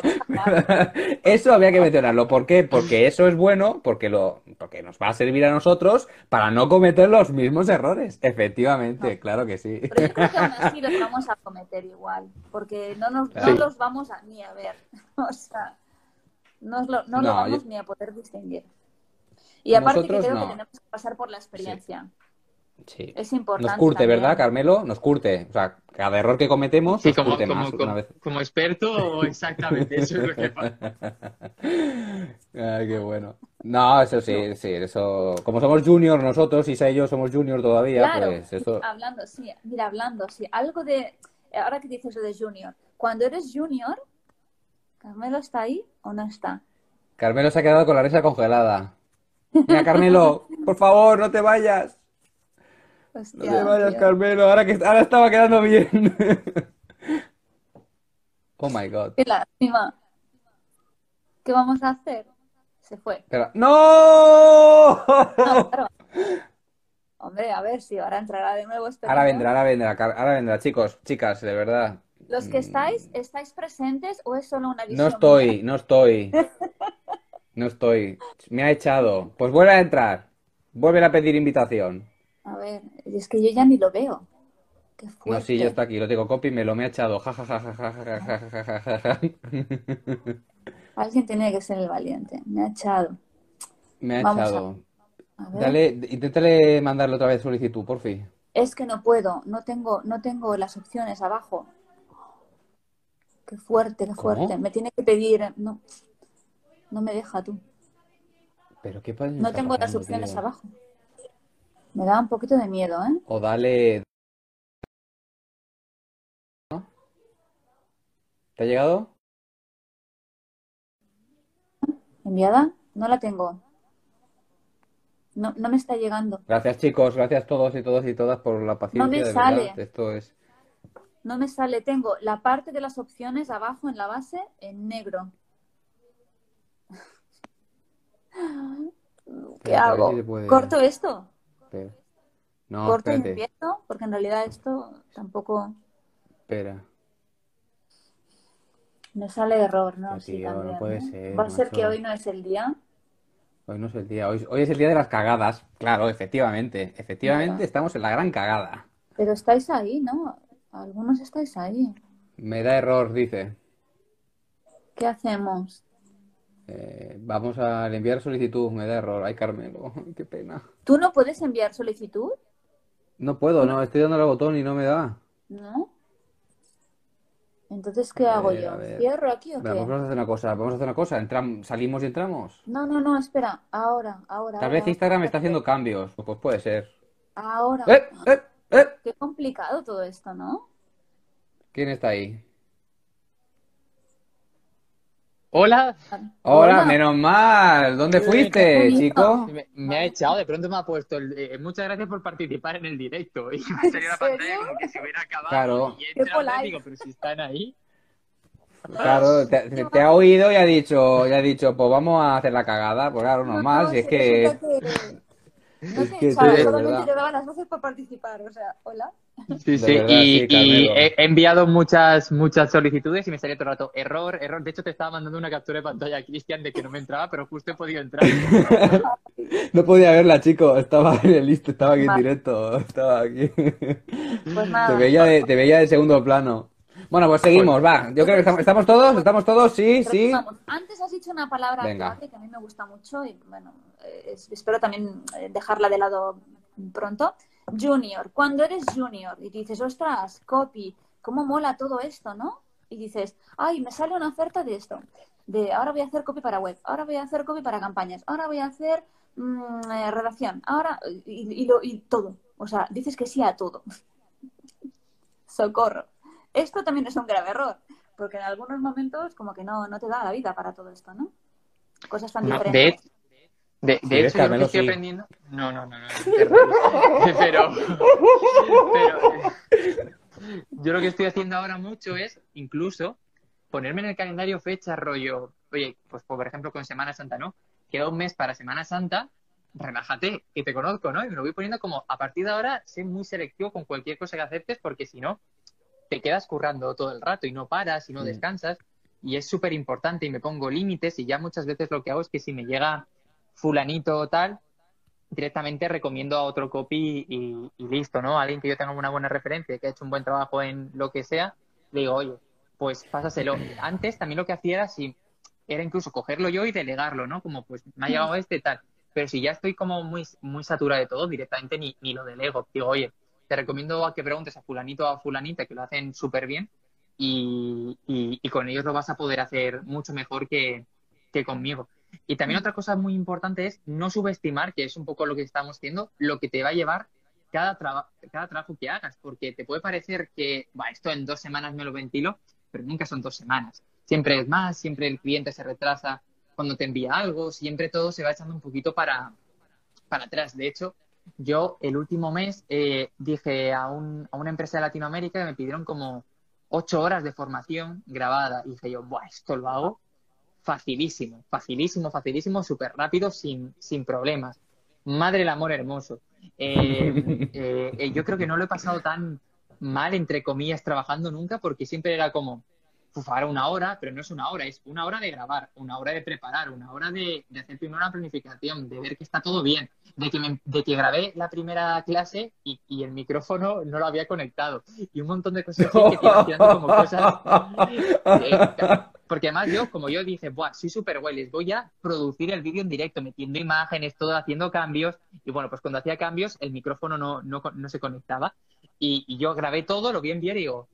eso había que mencionarlo. ¿Por qué? Porque eso es bueno, porque lo, porque nos va a servir a nosotros para no cometer los mismos errores. Efectivamente, claro que sí. Pero yo creo que aún así los vamos a cometer igual, porque no, nos, no Sí. los vamos a, ni a ver. O sea, no, lo, no lo vamos yo- ni a poder distinguir. Y aparte que creo no. que tenemos que pasar por la experiencia. Sí. Es importante. Nos curte, también. ¿verdad, Carmelo? Nos curte. O sea, cada error que cometemos Sí, nos como, curte como, más como, una vez. como experto, exactamente, eso es lo que pasa. Ay, qué bueno. No, eso sí, sí, eso. Como somos juniors nosotros, Isa y yo somos juniors todavía, Claro, pues eso. hablando, sí, mira, hablando, sí, algo de, ahora que dices lo de junior, cuando eres junior, ¿Carmelo está ahí o no está? Carmelo se ha quedado con la risa congelada. Mira, Carmelo, por favor, no te vayas. No te vayas, tío. Carmelo. Ahora que ahora estaba quedando bien. Oh my God. Qué lástima. ¿Qué vamos a hacer? Se fue. Espera. ¡No! No, claro. Hombre, a ver si ahora entrará de nuevo. esperemos. Ahora vendrá, ahora vendrá, ahora vendrá, chicos, chicas, de verdad. Los que estáis, ¿estáis presentes o es solo una visión? No estoy, no estoy. No estoy. Me ha echado. Pues vuelve a entrar. Vuelve a pedir invitación. A ver, es que yo ya ni lo veo. Qué No, sí, ya está aquí. Lo tengo copy, me lo me ha echado. Ja, ja, ja, ja, ja, ja, ja, ja, ja, ja, ja. Alguien tiene que ser el valiente. Me ha echado. Me ha Vamos a- echado. A ver. Dale, inténtale mandarle otra vez solicitud, por fin. Es que no puedo, no tengo, no tengo las opciones abajo. Qué fuerte, qué ¿Cómo? fuerte. Me tiene que pedir, no, no me deja tú. Pero qué pasa No tengo las opciones abajo. Me da un poquito de miedo, ¿eh? O dale. ¿No? ¿Te ha llegado? ¿Enviada? No la tengo. No, no me está llegando. Gracias, chicos. Gracias todos y todos y todas por la paciencia, me de sale. verdad. Esto es. No me sale, tengo la parte de las opciones abajo en la base en negro. ¿Qué hago? si se puede- ¿Corto esto? Espera. No, ¿Corto y espérate. empiezo? Porque en realidad esto tampoco Espera. me sale error, ¿no? No, Sí, tío, no también, puede ¿eh? ser, Va a ser que hoy no es el día. Hoy no es el día. Hoy, hoy es el día de las cagadas. Claro, efectivamente. Efectivamente, estamos en la gran cagada. Pero estáis ahí, ¿no? Algunos estáis ahí. Me da error, dice. ¿Qué hacemos? Eh, vamos a enviar solicitud. Me da error. Ay, Carmelo. Qué pena. ¿Tú no puedes enviar solicitud? No puedo, no. Estoy dando al botón y no me da. ¿No? Entonces, ¿qué hago ver, yo? ¿Cierro aquí o qué? vamos a hacer una cosa. Vamos a hacer una cosa. Entram- salimos y entramos. No, no, no, espera. Ahora, ahora. Tal vez ahora. Instagram está haciendo cambios. Pues, pues puede ser. Ahora. ¡Eh! ¡Eh! ¡Eh! Qué complicado todo esto, ¿no? ¿Quién está ahí? Hola, Hola, Hola. menos mal. ¿Dónde Eh, fuiste, chico? me, me ha echado, de pronto me ha puesto el, eh, muchas gracias por participar en el directo. Y me ha salido la pantalla como que se hubiera acabado. Claro. Y he Qué entrado y polite. digo, pero si están ahí. Claro, te, te- te ha oído y ha dicho, y ha dicho, pues vamos a hacer la cagada. Pues claro, No, normal, no, si es que... No Es que, de solamente te daba las voces para participar. O sea, hola. Sí, De sí, verdad, y, sí, y Carmelo. he enviado muchas, muchas solicitudes y me salía todo el rato error, error. De hecho, te estaba mandando una captura de pantalla, Cristian, de que no me entraba, pero justo he podido entrar. No podía verla, chico. Estaba en el listo, estaba aquí en directo. Estaba aquí. Pues nada. Te veía de, te veía de segundo plano. Bueno, pues seguimos, va. Yo creo que estamos, ¿estamos todos, estamos todos, sí, sí. Antes has dicho una palabra Venga. clave que a mí me gusta mucho y bueno, eh, es- espero también eh, dejarla de lado pronto. Junior. Cuando eres junior y dices, ostras, copy, cómo mola todo esto, ¿no? Y dices, ay, me sale una oferta de esto. De ahora voy a hacer copy para web, ahora voy a hacer copy para campañas, ahora voy a hacer mm, eh, redacción, ahora y, y lo- y todo. O sea, dices que sí a todo. Socorro. Esto también es un grave error, porque en algunos momentos como que no, no te da la vida para todo esto, ¿no? Cosas tan No, diferentes. de, de, de hecho, yo que estoy sí. aprendiendo. No, no, no, no. pero, pero yo lo que estoy haciendo ahora mucho es incluso ponerme en el calendario fecha rollo. Oye, pues por ejemplo con Semana Santa, ¿no? Queda un mes para Semana Santa, relájate, que te conozco, ¿no? Y me lo voy poniendo como a partir de ahora, sé muy selectivo con cualquier cosa que aceptes, porque si no, te quedas currando todo el rato y no paras y no Mm. descansas. Y es súper importante y me pongo límites y ya muchas veces lo que hago es que si me llega fulanito o tal, directamente recomiendo a otro copy y, listo, ¿no? Alguien que yo tenga una buena referencia, que ha hecho un buen trabajo en lo que sea, le digo, oye, pues pásaselo. Antes también lo que hacía era, si, era incluso cogerlo yo y delegarlo, ¿no? Como, pues me ha llegado este tal. Pero si ya estoy como muy, muy saturado de todo, directamente ni, ni lo delego. Digo, oye, te recomiendo a que preguntes a fulanito o a fulanita que lo hacen súper bien y, y- y con ellos lo vas a poder hacer mucho mejor que, que conmigo. Y también otra cosa muy importante es no subestimar, que es un poco lo que estamos haciendo, lo que te va a llevar cada, cada trabajo que hagas, porque te puede parecer que "Buah, esto en dos semanas me lo ventilo, pero nunca son dos semanas. Siempre es más, siempre el cliente se retrasa cuando te envía algo, siempre todo se va echando un poquito para, para atrás. De hecho, yo el último mes eh, dije a, un- a una empresa de Latinoamérica que me pidieron como ocho horas de formación grabada. Y dije yo, Buah, esto lo hago facilísimo, facilísimo, facilísimo, súper rápido, sin, sin problemas. Madre el amor hermoso. Eh, eh, eh, yo creo que no lo he pasado tan mal, entre comillas, trabajando nunca, porque siempre era como, "Uf, ahora una hora, pero no es una hora, es una hora de grabar, una hora de preparar, una hora de, de hacer primero una planificación, de ver que está todo bien, de que, me- de que grabé la primera clase y, y el micrófono no lo había conectado, y un montón de cosas así que te tirando como cosas eh, porque además yo, como yo dije, Buah, soy súper guay, les voy a producir el vídeo en directo, metiendo imágenes, todo, haciendo cambios. Y bueno, pues cuando hacía cambios, el micrófono no, no, no se conectaba. Y, y yo grabé todo, lo vi enviar y digo,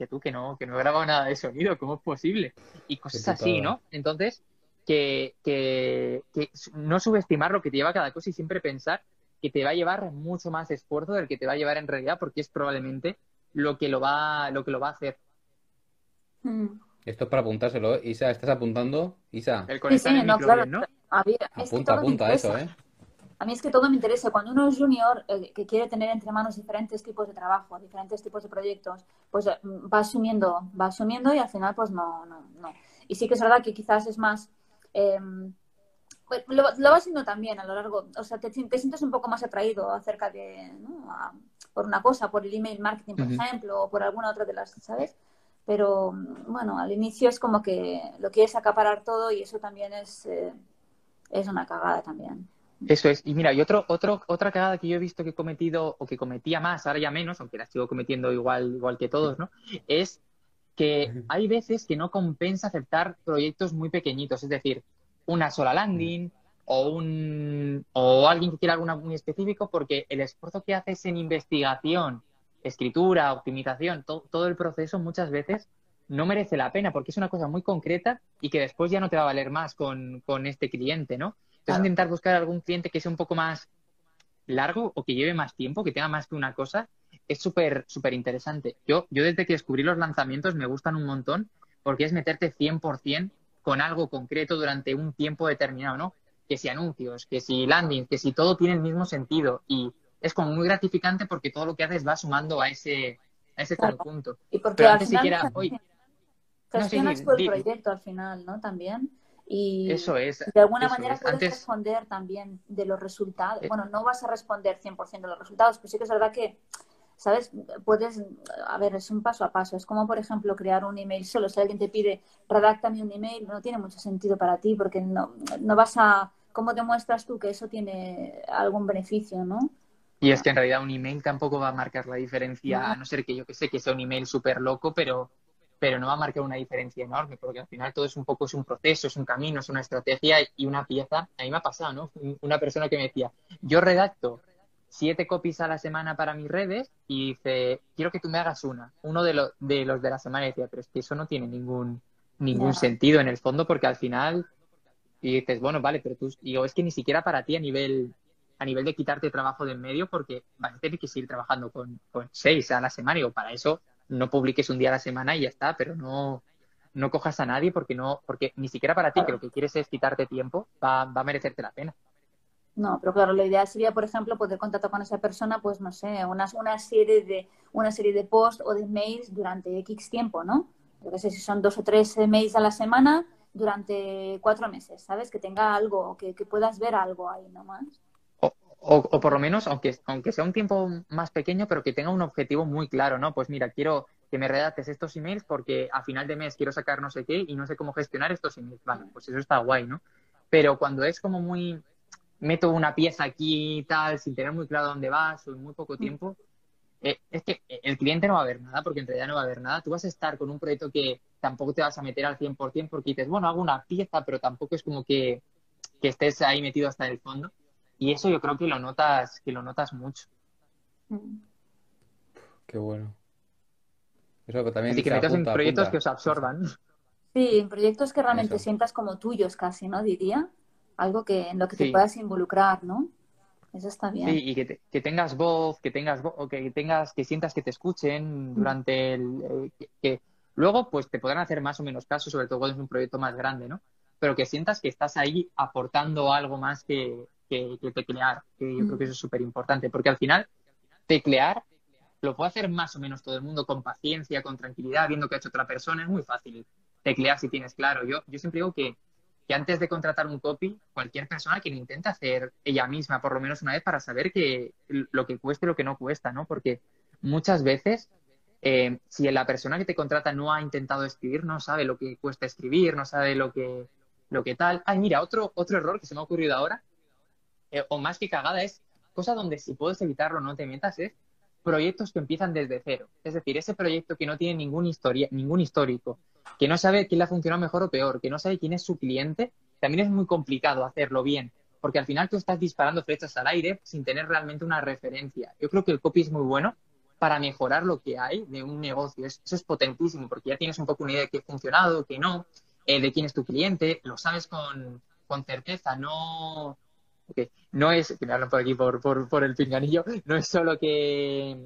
que tú, que no, que no he grabado nada de sonido, ¿cómo es posible? Y cosas así. ¿no? Entonces, que, que, que no subestimar lo que te lleva cada cosa y siempre pensar que te va a llevar mucho más esfuerzo del que te va a llevar en realidad, porque es probablemente lo que lo va, lo que lo va a hacer. Mm. Esto es para apuntárselo, ¿eh? Isa, ¿estás apuntando? Isa, El Sí, conectar sí, el no, micro claro. bien, ¿no? Había- es que apunta, apunta eso, ¿eh? A mí es que todo me interesa. Cuando uno es junior, eh, que quiere tener entre manos diferentes tipos de trabajo, diferentes tipos de proyectos, pues eh, va asumiendo, va asumiendo y al final pues no, no, no. Y sí que es verdad que quizás es más... Pues, lo, lo vas siendo también a lo largo, o sea, te, te sientes un poco más atraído acerca de, ¿no? A, por una cosa, por el email marketing, por ejemplo, o por alguna otra de las, ¿sabes? Pero bueno, al inicio es como que lo quieres acaparar todo y eso también es, eh, es una cagada también. Eso es. Y mira, y otro, otro, otra cagada que yo he visto que he cometido, o que cometía más, ahora ya menos, aunque la sigo cometiendo igual, igual que todos, ¿no? Es que hay veces que no compensa aceptar proyectos muy pequeñitos, es decir, una sola landing o, un, o alguien que quiera algo muy específico, porque el esfuerzo que haces en investigación, escritura, optimización, todo el proceso muchas veces no merece la pena porque es una cosa muy concreta y que después ya no te va a valer más con, con este cliente, ¿no? Entonces, intentar buscar algún cliente que sea un poco más largo o que lleve más tiempo, que tenga más que una cosa, es súper, súper interesante. Yo, yo desde que descubrí los lanzamientos me gustan un montón porque es meterte 100% con algo concreto durante un tiempo determinado, ¿no? Que si anuncios, que si landing, que si todo tiene el mismo sentido y es como muy gratificante porque todo lo que haces va sumando a ese, a ese conjunto. Y porque al final siquiera, hoy, gestionas el proyecto al final, ¿no? También. Y eso es. De alguna manera puedes responder también de los resultados. Eh. Bueno, no vas a responder 100% de los resultados, pero sí que es verdad que, ¿sabes? Puedes, a ver, es un paso a paso. Es como, por ejemplo, crear un email solo. Si alguien te pide, redáctame un email, no tiene mucho sentido para ti porque no, no vas a... ¿Cómo demuestras tú que eso tiene algún beneficio, no? Y es que en realidad un email tampoco va a marcar la diferencia, a no ser que yo que sé que sea un email súper loco, pero pero no va a marcar una diferencia enorme, porque al final todo es un poco, es un proceso, es un camino, es una estrategia y una pieza. A mí me ha pasado, ¿no? Una persona que me decía, yo redacto siete copies a la semana para mis redes y dice, quiero que tú me hagas una, uno de, los de los de la semana. Decía, pero es que eso no tiene ningún, ningún sentido en el fondo, porque al final, y dices, bueno, vale, pero tú, digo, es que ni siquiera para ti a nivel a nivel de quitarte trabajo de en medio, porque vas a tener que seguir trabajando con, con seis a la semana. Y digo, para eso no publiques un día a la semana y ya está, pero no, no cojas a nadie porque no, porque ni siquiera para ti, que lo que quieres es quitarte tiempo, va, va a merecerte la pena. No, pero claro, la idea sería, por ejemplo, poder contactar con esa persona, pues no sé, una, una serie de una serie de posts o de mails durante X tiempo, ¿no? Yo qué sé, si son dos o tres mails a la semana durante cuatro meses, ¿sabes? Que tenga algo, que, que puedas ver algo ahí nomás. O, por lo menos, aunque, aunque sea un tiempo más pequeño, pero que tenga un objetivo muy claro, ¿no? Pues mira, quiero que me redactes estos emails porque a final de mes quiero sacar no sé qué y no sé cómo gestionar estos emails. Vale, pues eso está guay, ¿no? Pero cuando es como muy, meto una pieza aquí y tal, sin tener muy claro dónde vas o en muy poco mm. tiempo, eh, es que el cliente no va a ver nada porque en realidad no va a ver nada. Tú vas a estar con un proyecto que tampoco te vas a meter al 100% porque dices, bueno, hago una pieza, pero tampoco es como que, que estés ahí metido hasta el fondo. Y eso yo creo que lo notas, que lo notas mucho. Qué bueno. Eso que también Así que metas en proyectos que os absorban. Sí, en proyectos que realmente sientas como tuyos casi, ¿no? Diría. Algo que en lo que te puedas involucrar, ¿no? Eso está bien. Sí, y que, que tengas voz, que tengas o que tengas, que sientas que te escuchen durante el eh, que, luego pues te podrán hacer más o menos caso, sobre todo cuando es un proyecto más grande, ¿no? Pero que sientas que estás ahí aportando algo más que, que, teclear, que yo creo que eso es súper importante, porque al final teclear lo puede hacer más o menos todo el mundo con paciencia, con tranquilidad, viendo que ha hecho otra persona, es muy fácil teclear si tienes claro. Yo, yo siempre digo que, que antes de contratar un copy, cualquier persona que lo intente hacer ella misma por lo menos una vez para saber que lo que cuesta y lo que no cuesta, ¿no? Porque muchas veces eh, si la persona que te contrata no ha intentado escribir, no sabe lo que cuesta escribir, no sabe lo que, lo que tal. Ay, mira, otro, otro error que se me ha ocurrido ahora eh, o más que cagada, es cosa donde si puedes evitarlo no te metas, es proyectos que empiezan desde cero. Es decir, ese proyecto que no tiene ningún, historia, ningún histórico, que no sabe quién le ha funcionado mejor o peor, que no sabe quién es su cliente, también es muy complicado hacerlo bien, porque al final tú estás disparando flechas al aire sin tener realmente una referencia. Yo creo que el copy es muy bueno para mejorar lo que hay de un negocio. eso es potentísimo, porque ya tienes un poco una idea de qué ha funcionado, qué no, eh, de quién es tu cliente, lo sabes con, con certeza, no que no es, que me hablan por aquí por, por, el pinganillo, no es solo que,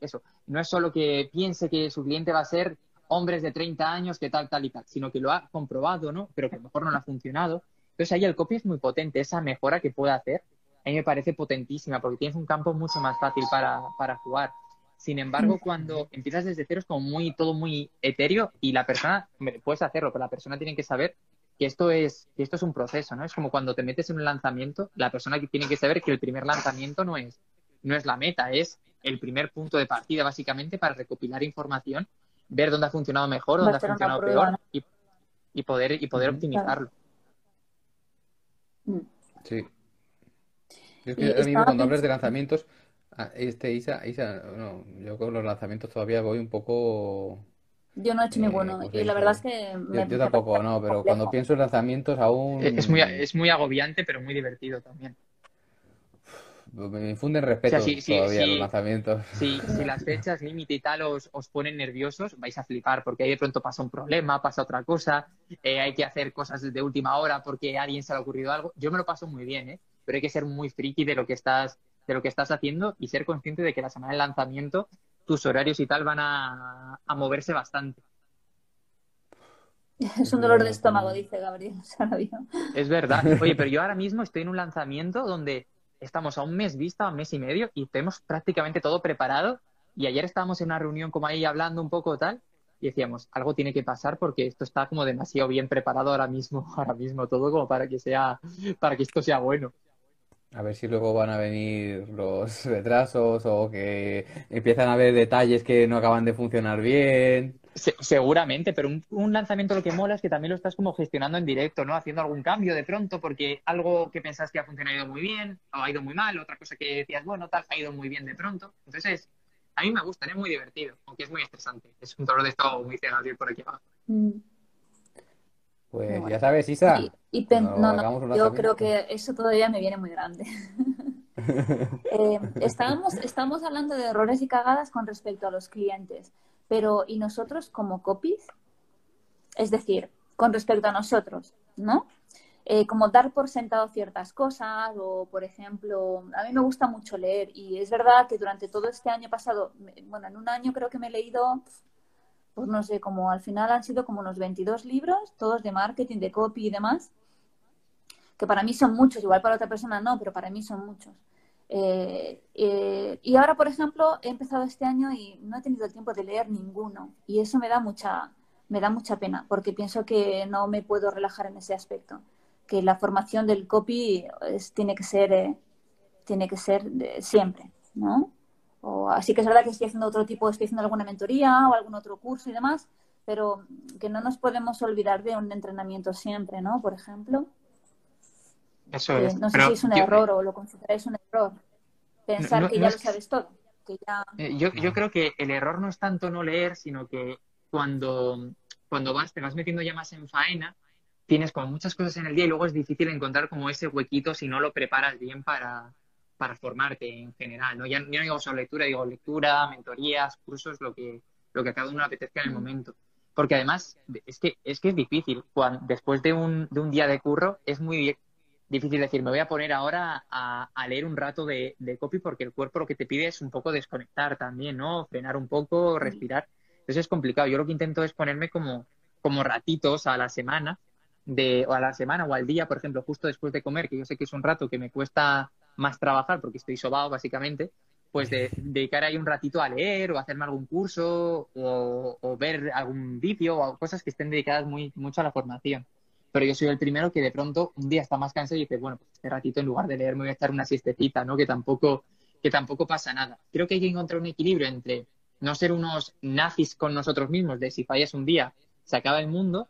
eso, no es solo que piense que su cliente va a ser hombres de 30 años, que tal, tal y tal, sino que lo ha comprobado, ¿no? Pero que a lo mejor no le ha funcionado Entonces ahí el copy es muy potente, esa mejora que puede hacer, a mí me parece potentísima porque tienes un campo mucho más fácil para, para jugar. Sin embargo, cuando empiezas desde cero es como muy, todo muy etéreo y la persona, puedes hacerlo, pero la persona tiene que saber que esto es, que esto es un proceso, ¿no? Es como cuando te metes en un lanzamiento, la persona que tiene que saber que el primer lanzamiento no es, no es la meta, es el primer punto de partida, básicamente, para recopilar información, ver dónde ha funcionado mejor, dónde ha funcionado peor y, y, poder, y poder optimizarlo. Mm. Sí. Es que ahora mismo cuando hablas de lanzamientos, ah, este Isa, Isa, no, yo con los lanzamientos todavía voy un poco yo no he hecho ninguno y la verdad es que... yo, tampoco, no, pero cuando pienso en lanzamientos aún... Es muy, es muy agobiante, pero muy divertido también. Me infunden respeto todavía los lanzamientos. Sí, si las fechas límite y tal os, os, ponen nerviosos, vais a flipar, porque ahí de pronto pasa un problema, pasa otra cosa, eh, hay que hacer cosas de última hora porque a alguien se le ha ocurrido algo. Yo me lo paso muy bien, ¿eh? pero hay que ser muy friki de lo que estás, de lo que estás haciendo y ser consciente de que la semana del lanzamiento tus horarios y tal van a, moverse bastante. Es un dolor de estómago, dice Gabriel Es verdad. Oye, pero yo ahora mismo estoy en un lanzamiento donde estamos a un mes vista, a un mes y medio, y tenemos prácticamente todo preparado. Y ayer estábamos en una reunión como ahí hablando un poco tal, y decíamos, algo tiene que pasar porque esto está como demasiado bien preparado ahora mismo, ahora mismo todo como para que sea, para que esto sea bueno. A ver si luego van a venir los retrasos o que empiezan a haber detalles que no acaban de funcionar bien. seguramente, pero un, lanzamiento lo que mola es que también lo estás como gestionando en directo, ¿no? Haciendo algún cambio de pronto porque algo que pensás que ha funcionado muy bien o ha ido muy mal, otra cosa que decías, bueno, tal, ha ido muy bien de pronto. Entonces, a mí me gusta, es muy divertido, aunque es muy estresante. Es un dolor de estado muy cegado ir por aquí abajo. Mm. Pues ya sabes, Isa. no, no, yo creo que eso todavía me viene muy grande. eh, estábamos, estamos hablando de errores y cagadas con respecto a los clientes, pero ¿y nosotros como copies? Es decir, con respecto a nosotros, ¿no? Eh, como dar por sentado ciertas cosas o, por ejemplo, a mí me gusta mucho leer y es verdad que durante todo este año pasado, bueno, en un año creo que me he leído pues no sé, como al final han sido como unos 22 libros, todos de marketing, de copy y demás, que para mí son muchos, igual para otra persona no, pero para mí son muchos. Eh, eh, y ahora, por ejemplo, he empezado este año y no he tenido el tiempo de leer ninguno y eso me da mucha, me da mucha pena porque pienso que no me puedo relajar en ese aspecto, que la formación del copy tiene que ser, eh, tiene que ser siempre, ¿no? O, así que es verdad que estoy haciendo otro tipo, estoy haciendo alguna mentoría o algún otro curso y demás, pero que no nos podemos olvidar de un entrenamiento siempre, ¿no? Por ejemplo. Eso es. no sé si es un error o lo consideráis un error. Pensar que ya lo sabes todo. Eh, yo, yo creo que el error no es tanto no leer, sino que cuando, cuando vas, te vas metiendo ya más en faena, tienes como muchas cosas en el día y luego es difícil encontrar como ese huequito si no lo preparas bien para, para formarte en general, ¿no? Ya, no digo solo lectura, digo lectura, mentorías, cursos, lo que, lo que a cada uno le apetezca en el momento. Porque además es que es, que es difícil, cuando, después de un, de un día de curro, es muy difícil decir, me voy a poner ahora a, a leer un rato de, de, copy porque el cuerpo lo que te pide es un poco desconectar también, ¿no? Frenar un poco, respirar. Entonces es complicado. Yo lo que intento es ponerme como, como ratitos a la semana, de, o a la semana o al día, por ejemplo, justo después de comer, que yo sé que es un rato que me cuesta más trabajar porque estoy sobado básicamente, pues de, dedicar ahí un ratito a leer o hacerme algún curso o, ver algún vídeo o cosas que estén dedicadas muy mucho a la formación. Pero yo soy el primero que de pronto un día está más cansado y dice, bueno, pues este ratito en lugar de leer me voy a echar una siestecita, ¿no? Que tampoco, que tampoco pasa nada. Creo que hay que encontrar un equilibrio entre no ser unos nazis con nosotros mismos, de si fallas un día, se acaba el mundo,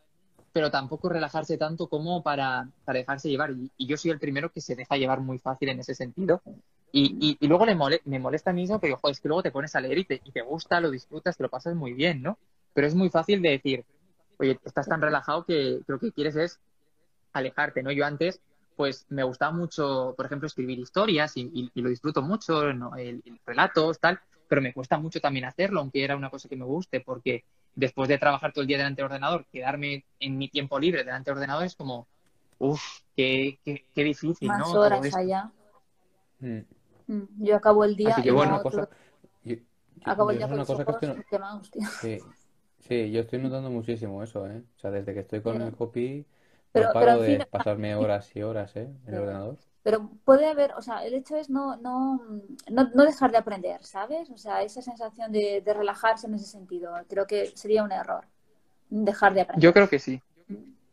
pero tampoco relajarse tanto como para, para dejarse llevar. Y, yo soy el primero que se deja llevar muy fácil en ese sentido. Y, y, luego le me molesta mismo, pero joder, es que luego te pones a leer y te, y te gusta, lo disfrutas, te lo pasas muy bien, ¿no? Pero es muy fácil de decir, oye, estás tan relajado que lo que quieres es alejarte, ¿no? Yo antes, pues me gustaba mucho, por ejemplo, escribir historias y, lo disfruto mucho, ¿no? el, el, relatos, tal, pero me cuesta mucho también hacerlo, aunque era una cosa que me guste, porque después de trabajar todo el día delante del ordenador, quedarme en mi tiempo libre delante del ordenador es como, uff, qué, qué, qué, difícil, Más horas allá. Mm. Mm, yo acabo el día. Así que bueno, cosa, acabo el día con los ojos, sí, sí, yo estoy notando muchísimo eso, ¿eh? O sea, desde que estoy con el copy, Pero, No pero paro de fin, pasarme horas y horas, ¿eh? En el ordenador. Pero puede haber, o sea, el hecho es no, no, no, no dejar de aprender, ¿sabes? O sea, esa sensación de, de relajarse en ese sentido, creo que sería un error, dejar de aprender. Yo creo que sí.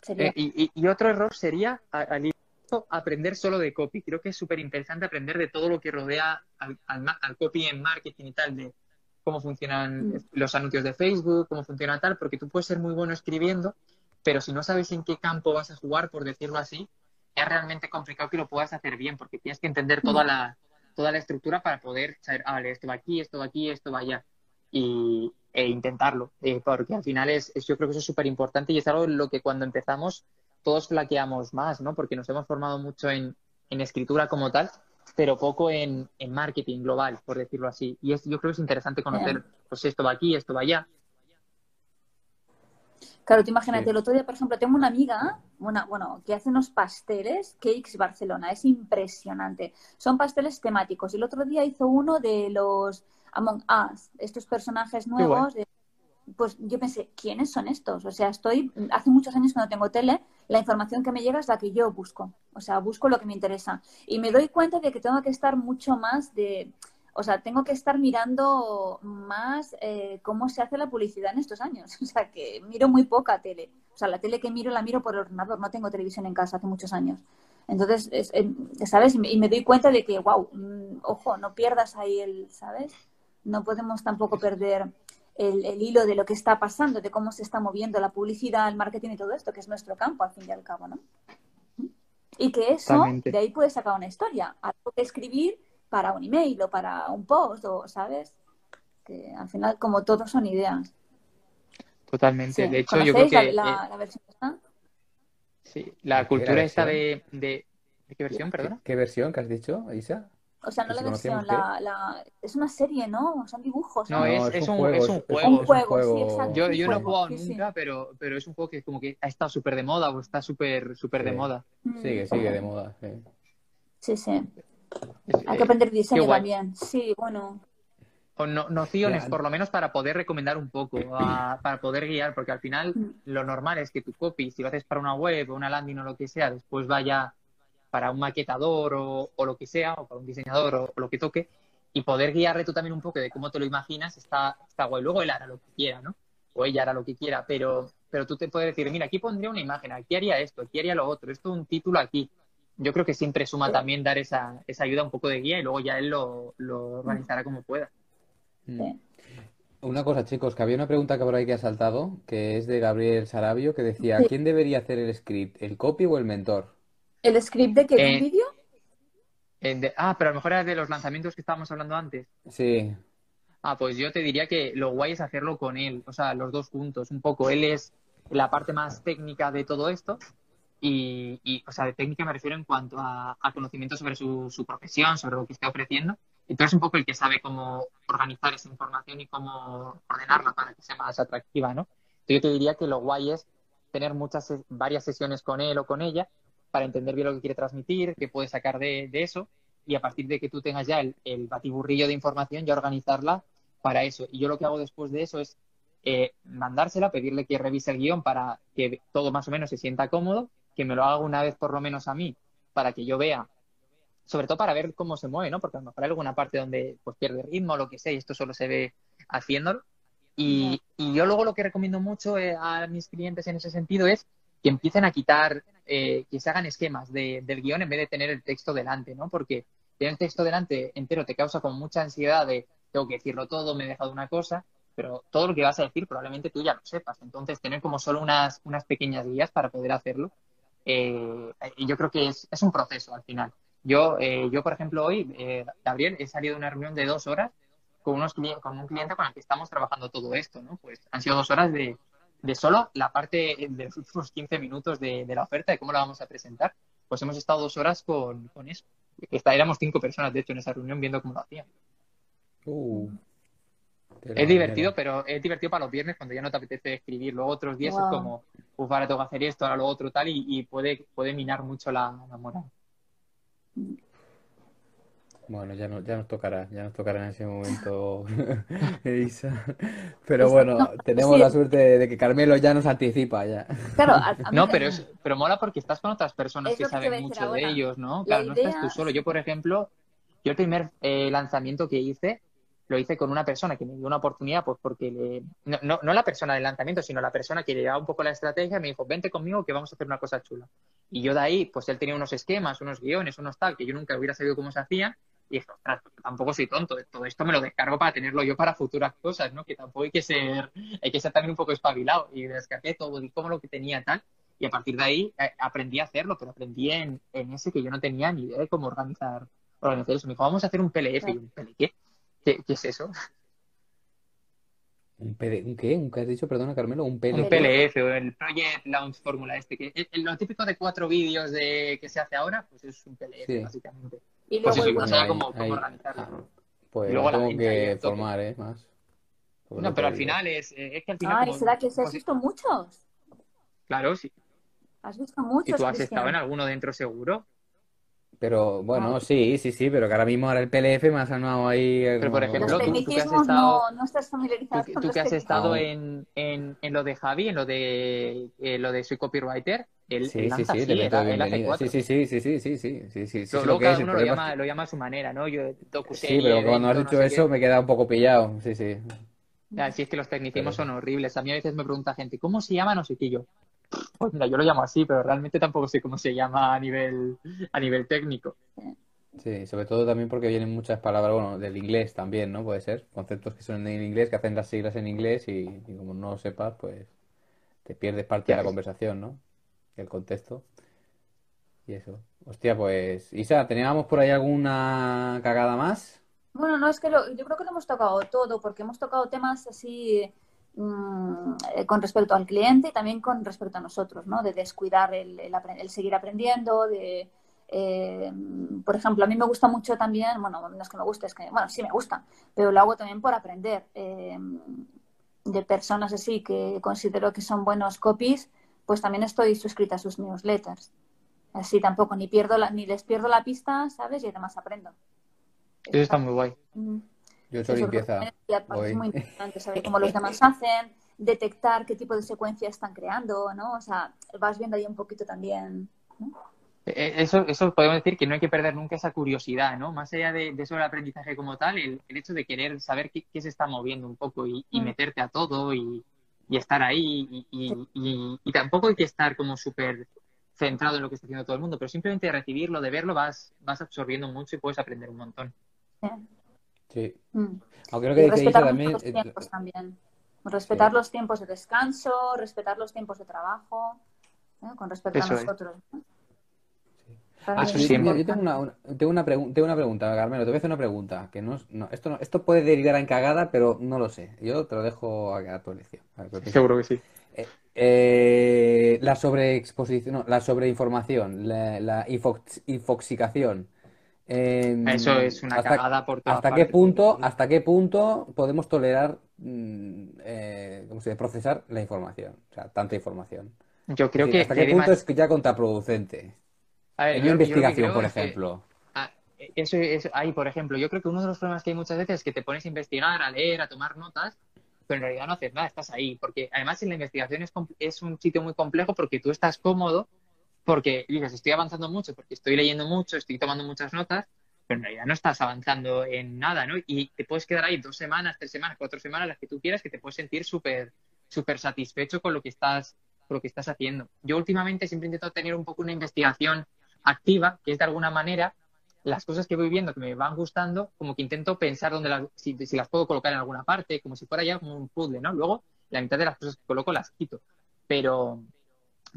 Eh, y, y- otro error sería al aprender solo de copy. Creo que es súper interesante aprender de todo lo que rodea al, al copy en marketing y tal, de cómo funcionan Mm. los anuncios de Facebook, cómo funciona tal, porque tú puedes ser muy bueno escribiendo, pero si no sabes en qué campo vas a jugar, por decirlo así, es realmente complicado que lo puedas hacer bien, porque tienes que entender toda la, toda la estructura para poder saber, ah, vale, esto va aquí, esto va aquí, esto va allá. Y, e intentarlo, eh, porque al final es, es- yo creo que eso es súper importante y es algo en lo que cuando empezamos todos flaqueamos más, ¿no? Porque nos hemos formado mucho en, en escritura como tal, pero poco en, en marketing global, por decirlo así. Y es, yo creo que es interesante conocer, pues esto va aquí, esto va allá. Claro, tú imagínate, Sí. el otro día, por ejemplo, tengo una amiga, una, bueno, que hace unos pasteles, Cakes Barcelona, es impresionante. Son pasteles temáticos. Y el otro día hizo uno de los Among Us, estos personajes nuevos. de- pues yo pensé, ¿quiénes son estos? O sea, estoy, hace muchos años que no tengo tele, la información que me llega es la que yo busco. O sea, busco lo que me interesa. Y me doy cuenta de que tengo que estar mucho más de, o sea, tengo que estar mirando más eh, cómo se hace la publicidad en estos años. O sea, que miro muy poca tele. O sea, la tele que miro la miro por ordenador. No tengo televisión en casa hace muchos años. Entonces, es- eh, ¿sabes? Y me, doy cuenta de que, wow, ojo, no pierdas ahí el, ¿sabes? No podemos tampoco perder el, el hilo de lo que está pasando, de cómo se está moviendo la publicidad, el marketing y todo esto, que es nuestro campo, al fin y al cabo, ¿no? Y que eso, de ahí puedes sacar una historia, algo que escribir para un email o para un post, o, ¿sabes? Que al final, como todo, son ideas. Totalmente. Sí. De hecho, yo creo ¿Conocéis que la, eh, la- versión esta? sí, la ¿De qué cultura esta de, de... ¿De qué versión, ¿Qué, perdona? qué versión que has dicho, Isa? O sea, no la si versión, la, la... es una serie, ¿no? Son dibujos, ¿no? No, es- es un- es un juego. Un juego, sí, exacto. Yo, yo no he juego, jugado sí, sí. nunca, pero, pero es un juego que como que ha estado súper de moda o está súper súper de moda. Mm. Sigue, sigue de moda. sí. Sí, sí. Hay eh, que aprender diseño también. Sí, bueno. o no, nociones, Ya. por lo menos para poder recomendar un poco, a- para poder guiar, porque al final Mm. lo normal es que tu copy, si lo haces para una web o una landing o lo que sea, después vaya para un maquetador o, o lo que sea, o para un diseñador o, o lo que toque, y poder guiarle tú también un poco de cómo te lo imaginas, está, está guay. Luego él hará lo que quiera, ¿no? O ella hará lo que quiera, pero, pero tú te puedes decir, mira, aquí pondría una imagen, aquí haría esto, aquí haría lo otro, esto un título aquí. Yo creo que siempre suma también dar esa, esa ayuda, un poco de guía, y luego ya él lo, lo organizará como pueda. Mm. Una cosa, chicos, que había una pregunta que por ahí que ha saltado, que es de Gabriel Sarabio, que decía, Sí. ¿quién debería hacer el script, el copy o el mentor? ¿El script de qué? ¿De Eh, un vídeo? De- ah, pero a lo mejor era de los lanzamientos que estábamos hablando antes. Sí, Ah, pues yo te diría que lo guay es hacerlo con él, o sea, los dos juntos, un poco. Él es la parte más técnica de todo esto y, o sea, de técnica me refiero en cuanto a, a conocimiento sobre su, su profesión, sobre lo que esté ofreciendo. Y tú un poco el que sabe cómo organizar esa información y cómo ordenarla para que sea más atractiva, ¿no? Entonces yo te diría que lo guay es tener muchas, varias sesiones con él o con ella para entender bien lo que quiere transmitir, qué puede sacar de, eso y a partir de que tú tengas ya el, el batiburrillo de información, ya organizarla para eso. Y yo lo que hago después de eso es eh, mandársela, pedirle que revise el guion para que todo más o menos se sienta cómodo, que me lo haga una vez por lo menos a mí, para que yo vea, sobre todo para ver cómo se mueve, ¿no? Porque a lo mejor hay alguna parte donde pues pierde ritmo o lo que sea, y esto solo se ve haciéndolo. Y, y yo luego lo que recomiendo mucho eh, a mis clientes en ese sentido es que empiecen a quitar, eh, que se hagan esquemas de- del guion en vez de tener el texto delante, ¿no? Porque tener el texto delante entero te causa como mucha ansiedad de tengo que decirlo todo, me he dejado una cosa, pero todo lo que vas a decir probablemente tú ya lo sepas. Entonces, tener como solo unas, unas pequeñas guías para poder hacerlo, eh, yo creo que es, es un proceso al final. Yo, eh, yo por ejemplo, hoy, eh, Gabriel, he salido de una reunión de dos horas con, unos con un cliente con el que estamos trabajando todo esto, ¿no? Pues han sido dos horas de, de solo la parte de los últimos 15 minutos de, de la oferta, de cómo la vamos a presentar. Pues hemos estado dos horas con, con eso. Está, éramos cinco personas, de hecho, en esa reunión viendo cómo lo hacían. Uh, Es divertido, pero es divertido para los viernes cuando ya no te apetece escribir. Luego otros días Wow. es como, uff, ahora tengo que hacer esto, ahora lo otro tal, y, y puede, puede minar mucho la, la moral. Bueno, ya, no, ya nos tocará, ya nos tocará en ese momento, Isa. Pero bueno, tenemos sí. la suerte de que Carmelo ya nos anticipa ya. Claro, a, a No, pero, es, pero mola porque estás con otras personas Es que saben mucho de ellos, ¿no? La Claro, no estás tú solo. Yo, por ejemplo, yo el primer eh, lanzamiento que hice lo hice con una persona que me dio una oportunidad, pues porque le... no, no, no la persona del lanzamiento, sino la persona que llevaba un poco la estrategia, me dijo, vente conmigo que vamos a hacer una cosa chula. Y yo de ahí, pues él tenía unos esquemas, unos guiones, unos tal, que yo nunca hubiera sabido cómo se hacían. Y dije, ostras, tampoco soy tonto, todo esto me lo descargo para tenerlo yo para futuras cosas, ¿no? Que tampoco hay que ser, hay que ser también un poco espabilado. Y descargué todo, di como lo que tenía tal. Y a partir de ahí eh, aprendí a hacerlo, pero aprendí en, en ese que yo no tenía ni idea de cómo organizar, organizar eso. Me dijo, vamos a hacer un PLF. Y yo, ¿un PL qué? ¿Qué, qué es eso? ¿Un, PD ¿Un qué? ¿Un qué has dicho? Perdona, Carmelo. ¿Un PL? Un PLF o el Project Launch Formula este, que es lo típico de cuatro vídeos de que se hace ahora, pues es un PLF, Sí. básicamente. y Pues luego eso, Ahí, cómo, cómo organizarlo. Ah, Pues Y luego la tengo ahí que formar, ¿eh? Más. Porque No, pero al final es, eh, es que al final, Ay, como- ¿será que has pues, visto muchos? claro, sí. ¿Has visto ¿Y muchos, tú has Cristian? estado en alguno dentro seguro? Pero bueno, Ah. sí, sí, sí, pero que ahora mismo ahora el PLF me ha sonado ahí. eh, Pero, por ejemplo, Los tú- tú que has tecnicismos estado- no, no estás familiarizado Tú, con tú los que has estado en, en, en lo de Javi, en lo de, eh, lo de soy copywriter, él, Sí, él sí, lanza sí, así, él, él hace. Sí, sí, sí, sí, sí, sí, sí, sí, sí, sí, sí, Luego lo que cada uno lo llama, lo llama a su manera, ¿no? Yo, docuserie, Sí, pero cuando has dicho no sé eso qué. me queda un poco pillado, sí, sí. Ya, si es que los tecnicismos Pero- son horribles. A mí a veces me pregunta gente, ¿cómo se llama? No sé qué yo. Pues mira, yo lo llamo así, pero realmente tampoco sé cómo se llama a nivel, a nivel técnico. Sí, sobre todo también porque vienen muchas palabras, bueno, del inglés también, ¿no? Puede ser, conceptos que son en inglés, que hacen las siglas en inglés y, y como no lo sepas, pues te pierdes parte de la conversación, ¿no? El contexto. Y eso. Hostia, pues, Isa, ¿teníamos por ahí alguna cagada más? Bueno, no, es que lo- yo creo que lo hemos tocado todo, porque hemos tocado temas así mm, eh, con respecto al cliente y también con respecto a nosotros, ¿no? De descuidar el, el apre- el seguir aprendiendo, de, eh, por ejemplo, a mí me gusta mucho también, bueno, no es que me guste, es que, bueno, sí me gusta, pero lo hago también por aprender eh, de personas así que considero que son buenos copies, pues también estoy suscrita a sus newsletters. Así tampoco ni pierdo la, ni les pierdo la pista, ¿sabes? Y además aprendo. Eso está muy guay. Mm. Yo he hecho limpieza hoy. es muy importante saber cómo los demás hacen, detectar qué tipo de secuencia están creando, ¿no? O sea, vas viendo ahí un poquito también. ¿no? Eh, Eso, eso podemos decir que no hay que perder nunca esa curiosidad, ¿no? Más allá de, de eso del aprendizaje como tal, el, el hecho de querer saber qué, qué se está moviendo un poco y, y Mm. meterte a todo y, y estar ahí y, y- y- y tampoco hay que estar como súper centrado en lo que está haciendo todo el mundo, pero simplemente de recibirlo, de verlo, vas, vas absorbiendo mucho y puedes aprender un montón. Sí. Sí. Mm. Aunque creo que dice también, los eh, tiempos también. Respetar Sí. los tiempos de descanso, respetar los tiempos de trabajo, ¿eh? con respecto Eso a nosotros. ¿no? Ah, yo, tengo una, una- tengo una, pregun- tengo una pregunta, Carmelo, te voy a hacer una pregunta, que no, es- no, esto no, esto puede derivar en cagada, pero no lo sé. Yo te lo dejo a, a tu elección. Seguro que sí. Eh, eh, la sobreexposición, no, la sobreinformación, la, la infox- infoxicación. Eh, Eso es una hasta, cagada por todas ¿hasta qué punto, hasta qué punto podemos tolerar, mm, eh, ¿cómo se dice? procesar la información? O sea, tanta información. Yo Es creo decir, que, ¿hasta qué punto demas- es ya contraproducente? A ver, En una investigación, por que- ejemplo. Eso es, ahí, por ejemplo, yo creo que uno de los problemas que hay muchas veces es que te pones a investigar, a leer, a tomar notas, pero en realidad no haces nada, estás ahí. Porque además en la investigación es, es un sitio muy complejo porque tú estás cómodo, porque dices, estoy avanzando mucho, porque estoy leyendo mucho, estoy tomando muchas notas, pero en realidad no estás avanzando en nada, ¿no? Y te puedes quedar ahí dos semanas, tres semanas, cuatro semanas, las que tú quieras, que te puedes sentir súper súper satisfecho con lo que estás con lo que estás haciendo. Yo últimamente siempre intento tener un poco una investigación activa, que es de alguna manera las cosas que voy viendo que me van gustando, como que intento pensar dónde las, si, si las puedo colocar en alguna parte, como si fuera ya como un puzzle, ¿no? Luego, la mitad de las cosas que coloco las quito. Pero,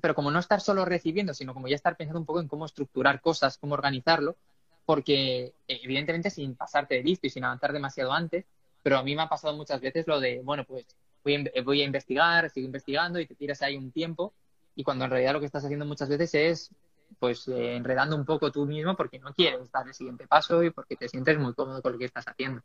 pero como no estar solo recibiendo, sino como ya estar pensando un poco en cómo estructurar cosas, cómo organizarlo, porque evidentemente sin pasarte de listo y sin avanzar demasiado antes, pero a mí me ha pasado muchas veces lo de, bueno, pues voy a, in- voy a investigar, sigo investigando y te tiras ahí un tiempo y cuando en realidad lo que estás haciendo muchas veces es pues eh, enredando un poco tú mismo porque no quieres dar el siguiente paso y porque te sientes muy cómodo con lo que estás haciendo.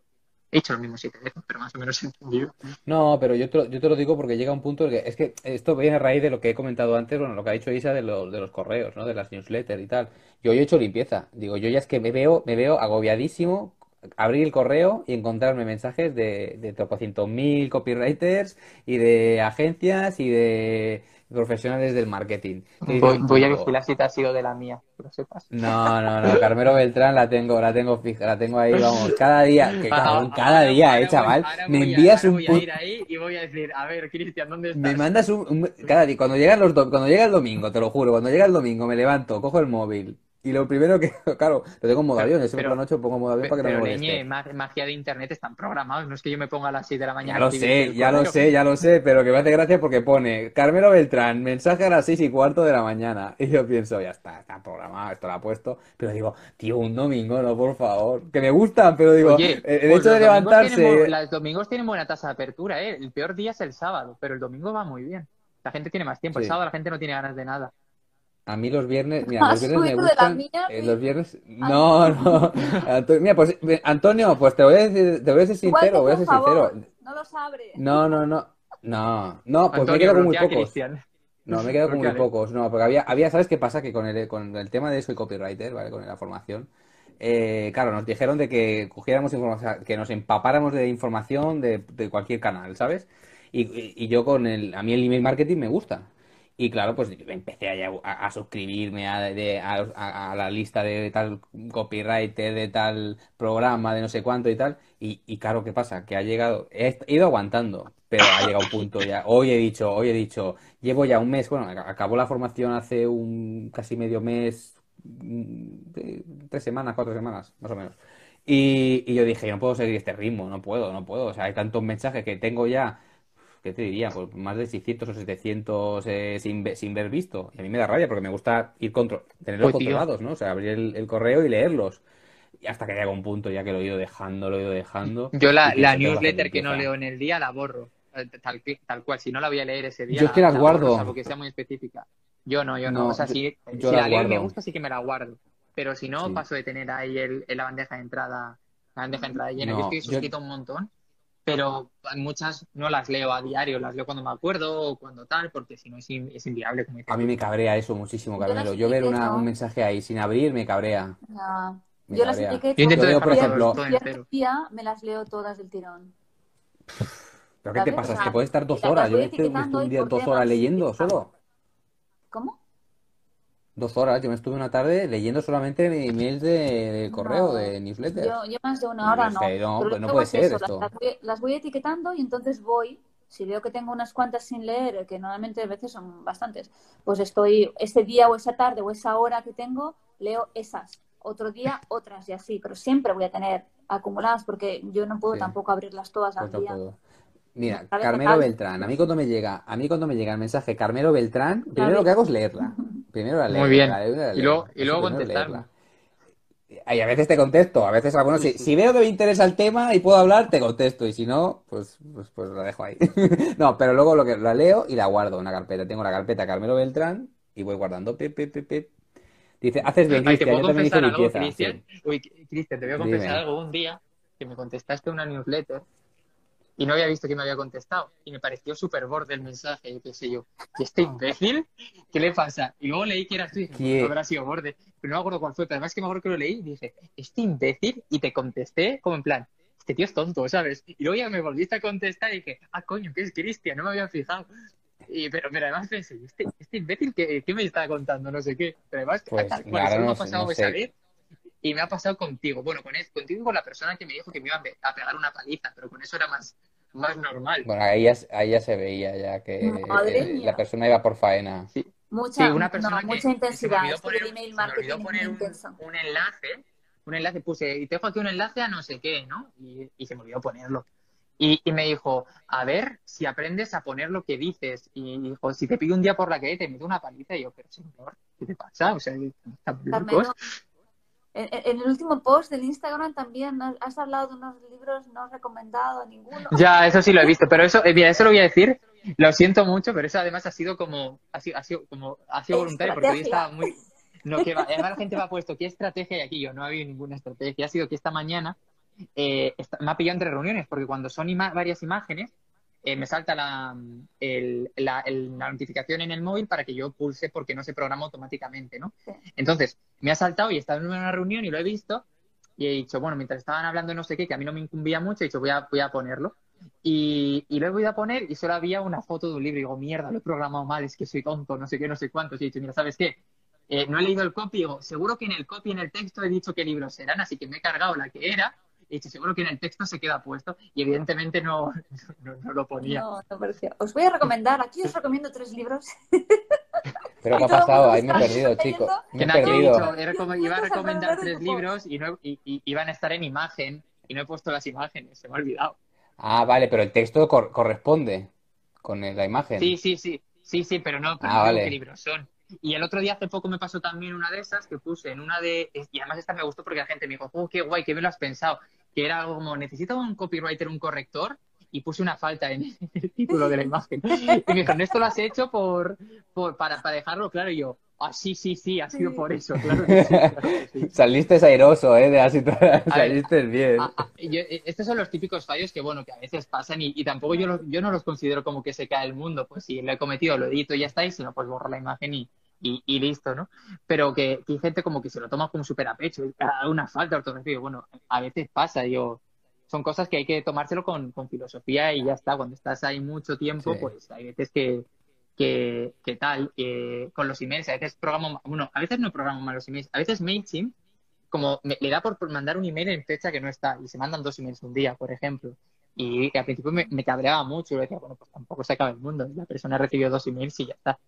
He hecho lo mismo siete veces, pero más o menos entendido. No, pero yo te, lo, yo te lo digo porque llega un punto en que es que esto viene a raíz de lo que he comentado antes, bueno, lo que ha dicho Isa de, lo- de los correos, ¿no? De las newsletters y tal. Yo he hecho limpieza. Digo, yo ya es que me veo, me veo agobiadísimo abrir el correo y encontrarme mensajes de, de tropocientos mil copywriters y de agencias y de profesionales del marketing. Y Voy, digo, voy a vigilar si te has sido de la mía, que lo sepas. No, no, no, Carmelo Beltrán la tengo, la tengo fija, la tengo ahí, vamos, cada día, que cabrón, cada día, eh, chaval, me envías un voy a ir ahí y voy a decir, a ver, Cristian, ¿dónde estás? me mandas un, un- cada día, cuando llegan los do- cuando llega el domingo, te lo juro, cuando llega el domingo me levanto, cojo el móvil y lo primero que, claro, lo tengo en modo avión, yo siempre por la noche pongo modo avión para que no Pero, me leñe, moleste. ma- magia de internet están programados, no es que yo me ponga a las 6 de la Ya mañana. lo a escribirte sé, ya lo sé, ya lo sé, pero que me hace gracia porque pone Carmelo Beltrán, mensaje a las seis y cuarto de la mañana. Y yo pienso, ya está, está programado, esto lo ha puesto. Pero digo, tío, un domingo, no, por favor. Que me gustan, pero digo, Oye, el, el pues hecho de levantarse. tienen los domingos tienen buena tasa de apertura, ¿eh? El peor día es el sábado, pero el domingo va muy bien. La gente tiene más tiempo. El Sí. sábado la gente no tiene ganas de nada. A mí los viernes, mira, los ¿Has viernes me gustan. mía, eh, los viernes. No, no. Anto- Mira, pues, eh, Antonio, pues te voy a decir, te voy a ser sincero, te voy a ser favor, sincero. No los abre. No, no, no. No, no, pues me Antonio, quedo con muy pocos. Cristian. No, me quedo con muy pocos. No, porque había, había, ¿sabes qué pasa? Que con el, con el tema de soy copywriter, ¿vale? Con la formación, eh, claro, nos dijeron de que cogiéramos información, que nos empapáramos de información de, de cualquier canal, ¿sabes? Y, y- y yo con el, a mí el email marketing me gusta. Y claro, pues empecé a, a- a suscribirme a, de- a- la lista de tal copywriter, de tal programa, de no sé cuánto y tal. Y, y claro, ¿qué pasa? Que ha llegado, he ido aguantando, pero ha llegado un punto ya. Hoy he dicho, hoy he dicho, llevo ya un mes, bueno, ac- acabó la formación hace un casi medio mes, mm, tres semanas, cuatro semanas, más o menos. Y, y yo dije, yo no puedo seguir este ritmo, no puedo, no puedo. O sea, hay tantos mensajes que tengo ya. ¿Qué te diría? Pues más de 600 o 700 eh, sin, ve- sin ver visto. Y a mí me da rabia porque me gusta ir contro tenerlos Pues, tío. controlados, ¿no? O sea, abrir el, el correo y leerlos. Y hasta que llega un punto ya que lo he ido dejando, lo he ido dejando. Yo la, y la pienso, que newsletter que no leo en el día la borro. eh, Tal, que- tal cual, si no la voy a leer ese día, Yo es que las la borro, guardo. salvo que sea muy específica. Yo no, yo no. No, o sea, yo- si, yo si la la leo y me guardo. gusta, sí que me la guardo. Pero si no, Sí. paso de tener ahí el, en la bandeja de entrada, la bandeja de entrada llena. No, yo estoy yo- suscrito a un montón, pero muchas no las leo a diario, las leo cuando me acuerdo o cuando tal, porque si no es, in- es inviable. Como A mí me cabrea eso muchísimo, Carmelo. Yo ver una- un mensaje ahí sin abrir me cabrea. No. Me Yo las etiqueto. Yo intento Yo por ejemplo- todo entero. día me las leo todas del tirón. ¿Pero qué te pasa? O Es que puedes estar dos horas. Yo voy es que me etiquetando estuve un día dos horas leyendo solo. ¿Cómo? Dos horas. Yo me estuve una tarde leyendo solamente emails de, de correo, No, de newsletter. Yo, yo más de una hora no. que no, Pero pues no puede ser eso, esto. Las, las voy, las voy etiquetando y entonces voy, si veo que tengo unas cuantas sin leer, que normalmente a veces son bastantes, pues estoy ese día o esa tarde o esa hora que tengo, leo esas. Otro día otras y así, pero siempre voy a tener acumuladas porque yo no puedo Sí. tampoco abrirlas todas al Pues no día. puedo. Mira, Carmelo total. Beltrán, a mí cuando me llega, a mí cuando me llega el mensaje Carmelo Beltrán, primero lo que hago es leerla. Primero la leo, Muy bien. la leo, la Y leo. luego- y luego leerla. Y a veces te contesto, a veces algunos si, si veo que me interesa el tema y puedo hablar, te contesto, y si no, pues, pues, pues la dejo ahí. No, pero luego lo que la leo y la guardo en una carpeta. Tengo la carpeta Carmelo Beltrán y voy guardando. Pip, pip, pip, pip. Dice, haces bien, Ay, ¿te Cristian, puedo yo también hice confesar algo, limpieza. Cristian? Sí. Uy, Cristian, te voy a confesar Dime. algo. Un día que me contestaste una newsletter y no había visto que me había contestado y me pareció súper borde el mensaje y pensé yo, ¿y este imbécil? ¿Qué le pasa? Y luego leí que eras tú y dije, no habrá sido borde. Pero no me acuerdo cuál fue, pero además que me acuerdo que lo leí y dije, ¿este imbécil? Y te contesté como en plan, este tío es tonto, ¿sabes? Y luego ya me volviste a contestar y dije, ah, coño, que es Cristian, no me había fijado. Y, pero, pero además pensé, ¿este, este imbécil qué, qué me está contando? No sé qué. Pero además, Pues, claro, no ha sé, pasado no esa sé. Y me ha pasado contigo. Bueno, con, es- contigo y con la persona que me dijo que me iba a pe- a pegar una paliza, pero con eso era más, más normal. Bueno, ahí ya, ahí ya se veía ya que eh, la persona iba por faena. Sí, Mucha, sí, una no, persona que mucha se me intensidad. olvidó poner, email se me marketing olvidó poner un, enlace, un enlace puse, y te dejo aquí un enlace a no sé qué, ¿no? Y, y se me olvidó ponerlo. Y, y me dijo, a ver si aprendes a poner lo que dices. Y dijo, si te pido un día por la calle, te meto una paliza. Y yo, pero señor, ¿qué te pasa? O sea. Carmelo, en, en el último post del Instagram también has- hablado de unos libros no has recomendado ninguno. Ya, eso sí lo he visto, pero eso, eh, mira, eso lo voy a decir, lo siento mucho, pero eso además ha sido como, ha sido, ha sido como, ha sido voluntario, porque hoy estaba muy, no, que va, además la gente me ha puesto, ¿qué estrategia hay aquí? Yo no ha habido ninguna estrategia, ha sido que esta mañana eh, está- me ha pillado entre reuniones, porque cuando son ima- varias imágenes, eh, me salta la, el- la, el- la notificación en el móvil para que yo pulse porque no se programa automáticamente, ¿no? Sí. Entonces, me ha saltado y estaba en una reunión y lo he visto y he dicho, bueno, mientras estaban hablando no sé qué, que a mí no me incumbía mucho, he dicho, voy a, voy a ponerlo. Y, y lo he voy a poner y solo había una foto de un libro. Y digo, mierda, lo he programado mal, es que soy tonto, no sé qué, no sé cuántos. Y he dicho, mira, ¿sabes qué? Eh, no he leído el copy, digo, seguro que en el copy, en el texto he dicho qué libros eran, así que me he cargado la que era. He dicho, seguro que en el texto se queda puesto. Y evidentemente no, no, no lo ponía. No, no parecía. Os voy a recomendar, aquí os recomiendo tres libros. Pero ¿qué ha pasado? Ahí me he perdido, leyendo. chico. Me Que he nada, que he perdido. dicho, he recom- iba a recomendar tres libros y, no, y, y- iban a estar en imagen y no he puesto las imágenes, se me ha olvidado. Ah, vale, pero el texto cor- corresponde con la imagen. Sí, sí, sí, sí, sí, pero no, pero Ah, no digo vale. qué libros son. Y el otro día hace poco me pasó también una de esas que puse en una de, y además esta me gustó porque la gente me dijo, oh, qué guay, qué bien lo has pensado, que era algo como, necesito un copywriter, un corrector, y puse una falta en el título de la imagen. Y me dijeron, esto lo has hecho por, por para, para dejarlo claro, y yo, ah, sí, sí, sí, ha sido por eso, claro que sí, claro que sí. Saliste airoso, ¿eh? De la situación. A ver, Saliste bien. Yo- eh, estos son los típicos fallos que, bueno, que a veces pasan y, y tampoco yo, los- yo no los considero como que se cae el mundo. Pues si lo he cometido, lo edito y ya está, y si no, pues borro la imagen y, y, y listo, ¿no? Pero que, que hay gente como que se lo toma como súper a pecho, y, una falta de ortografía. Bueno, a veces pasa, yo... Son cosas que hay que tomárselo con, con filosofía y ya está. Cuando estás ahí mucho tiempo, Sí. pues hay veces que, que, que tal, eh, con los emails, a veces programo, bueno, a veces no programo mal los emails, a veces MailChimp como me- le da por por mandar un email en fecha que no está y se mandan dos emails un día, por ejemplo. Y que al principio me, me cabreaba mucho y decía, bueno, pues tampoco se acaba el mundo. La persona recibió dos emails y ya está.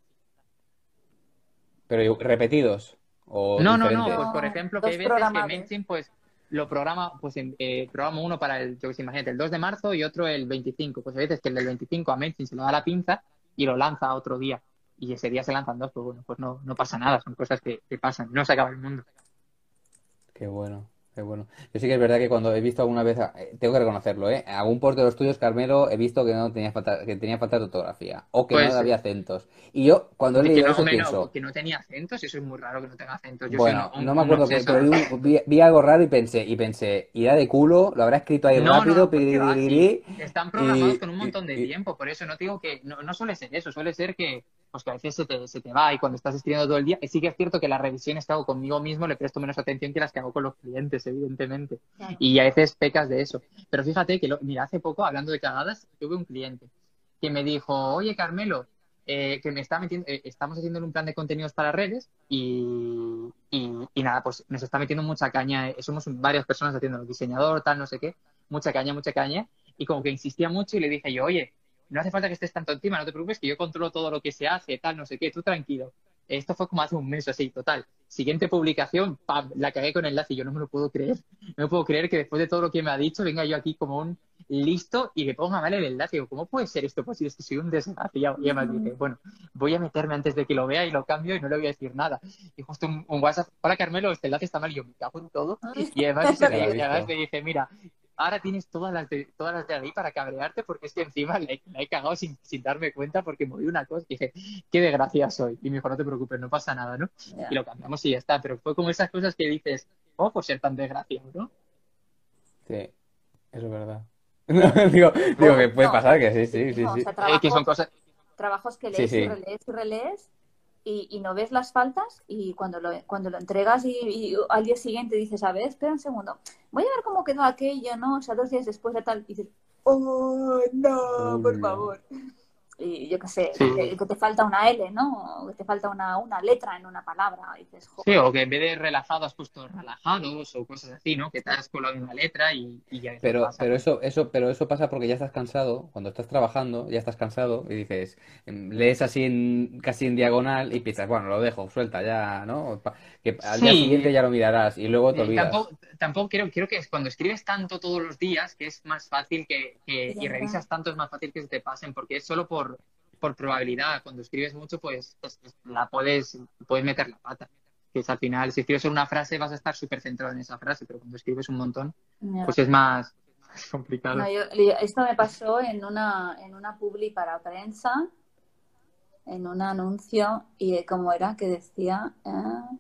Pero repetidos. O No, no, no, pues por ejemplo, que hay veces que programables. MailChimp pues lo programa, pues en- eh, programa uno para el, yo que sé, imagínate, el 2 de marzo y otro el 25. Pues hay veces que el del 25 a MailChimp se le da la pinza y lo lanza otro día. Y ese día se lanzan dos, pues bueno, pues no, no pasa nada, son cosas que, que pasan, no se acaba el mundo. Qué bueno, qué bueno. Yo sí que es verdad que cuando he visto alguna vez, eh, tengo que reconocerlo, ¿eh? Algún post de los tuyos, Carmelo, he visto que no tenía falta, que tenía falta de ortografía o que Pues, no había acentos. Y yo, cuando he leído no, eso, no, pienso, que no tenía acentos, eso es muy raro que no tenga acentos. Yo bueno, soy un- no me acuerdo que, pero vi, algo raro y pensé, y pensé, irá de culo, lo habrá escrito ahí No, no, rápido, va piririrí, Están programados y- con un montón de y- tiempo, por eso no te digo que no, no suele ser eso, suele ser que, pues que a veces se te, se te va y cuando estás escribiendo todo el día, y sí que es cierto que las revisiones que hago conmigo mismo le presto menos atención que las que hago con los clientes, evidentemente, Claro. y a veces pecas de eso. Pero fíjate que, lo- mira, hace poco, hablando de cagadas, tuve un cliente que me dijo, oye Carmelo, eh, que me está metiendo, eh, estamos haciendo un plan de contenidos para redes y, y, y nada, pues nos está metiendo mucha caña, eh, somos varias personas haciendo diseñador, tal, no sé qué, mucha caña, mucha caña, y como que insistía mucho y le dije yo, oye, no hace falta que estés tanto encima, no te preocupes, que yo controlo todo lo que se hace, tal, no sé qué, tú tranquilo. Esto fue como hace un mes o así, total. Siguiente publicación, pam, la cagué con enlace y yo no me lo puedo creer. No me puedo creer que después de todo lo que me ha dicho, venga yo aquí como un listo y le ponga mal el enlace. Digo, ¿cómo puede ser esto? Pues si es que soy un desgraciado. Y además dije, bueno, voy a meterme antes de que lo vea y lo cambio y no le voy a decir nada. Y justo un, un WhatsApp, hola Carmelo, este enlace está mal. Y yo me cago en todo. Y además, y además le dije, mira, ahora tienes todas las de, todas las de ahí para cabrearte porque es que encima le, la he cagado sin, sin darme cuenta porque moví una cosa y dije, qué desgracia soy. Y me dijo, no te preocupes, no pasa nada, ¿no? Y lo cambiamos y ya está. Pero fue como esas cosas que dices, ¿cómo por ser tan desgraciado, no? Sí, eso es verdad. Digo, digo que puede No, pasar, que sí, sí, sí, o sí. sea, Eh, que trabajos, son cosas... trabajos que Sí, lees sí. y relees y relees y, y no ves las faltas y cuando lo, cuando lo entregas y, y al día siguiente dices, a ver, espera un segundo, voy a ver cómo quedó aquello, ¿no? O sea, dos días después de tal, y dices, oh, no, por favor. Y yo qué sé, Sí. que, que te falta una L, ¿no? O que te falta una, una letra en una palabra. Y dices, Sí, joder. o que en vez de relajado has puesto relajados o cosas así, ¿no? Que te has colado una letra y, y ya Pero, pasa. pero eso, eso, pero eso pasa porque ya estás cansado, cuando estás trabajando, ya estás cansado y dices, em, lees así en, casi en diagonal y piensas, bueno, lo dejo, suelta ya, ¿no? Que al día siguiente ya lo mirarás y luego te Eh, olvidas. tampoco, tampoco creo, creo que es cuando escribes tanto todos los días que es más fácil que, que- y revisas tanto es más fácil que se te pasen porque es solo por, por probabilidad. Cuando escribes mucho, pues es- es- la puedes, puedes meter la pata. Que es al final, si escribes solo una frase vas a estar súper centrado en esa frase, pero cuando escribes un montón, pues es más, complicado. No, yo- esto me pasó en una, en una publi para prensa, en un anuncio, y como era que decía, eh,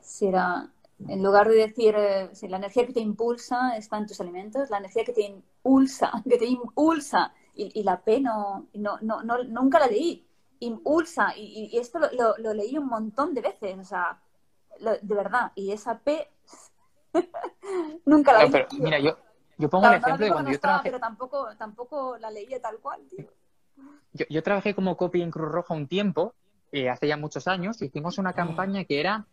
si era En lugar de decir, eh, si la energía que te impulsa está en tus alimentos, la energía que te impulsa, que te impulsa, y, y la P no, no, no, no, nunca la leí, impulsa, y, y esto lo, lo- lo leí un montón de veces, o sea, lo- de verdad, y esa P nunca la pero mira, yo, yo pongo Claro, el ejemplo de cuando no yo estaba, trabajé, pero tampoco, tampoco la leía tal cual, tío. yo, yo trabajé como copy en Cruz Roja un tiempo, eh, hace ya muchos años, hicimos una campaña que era,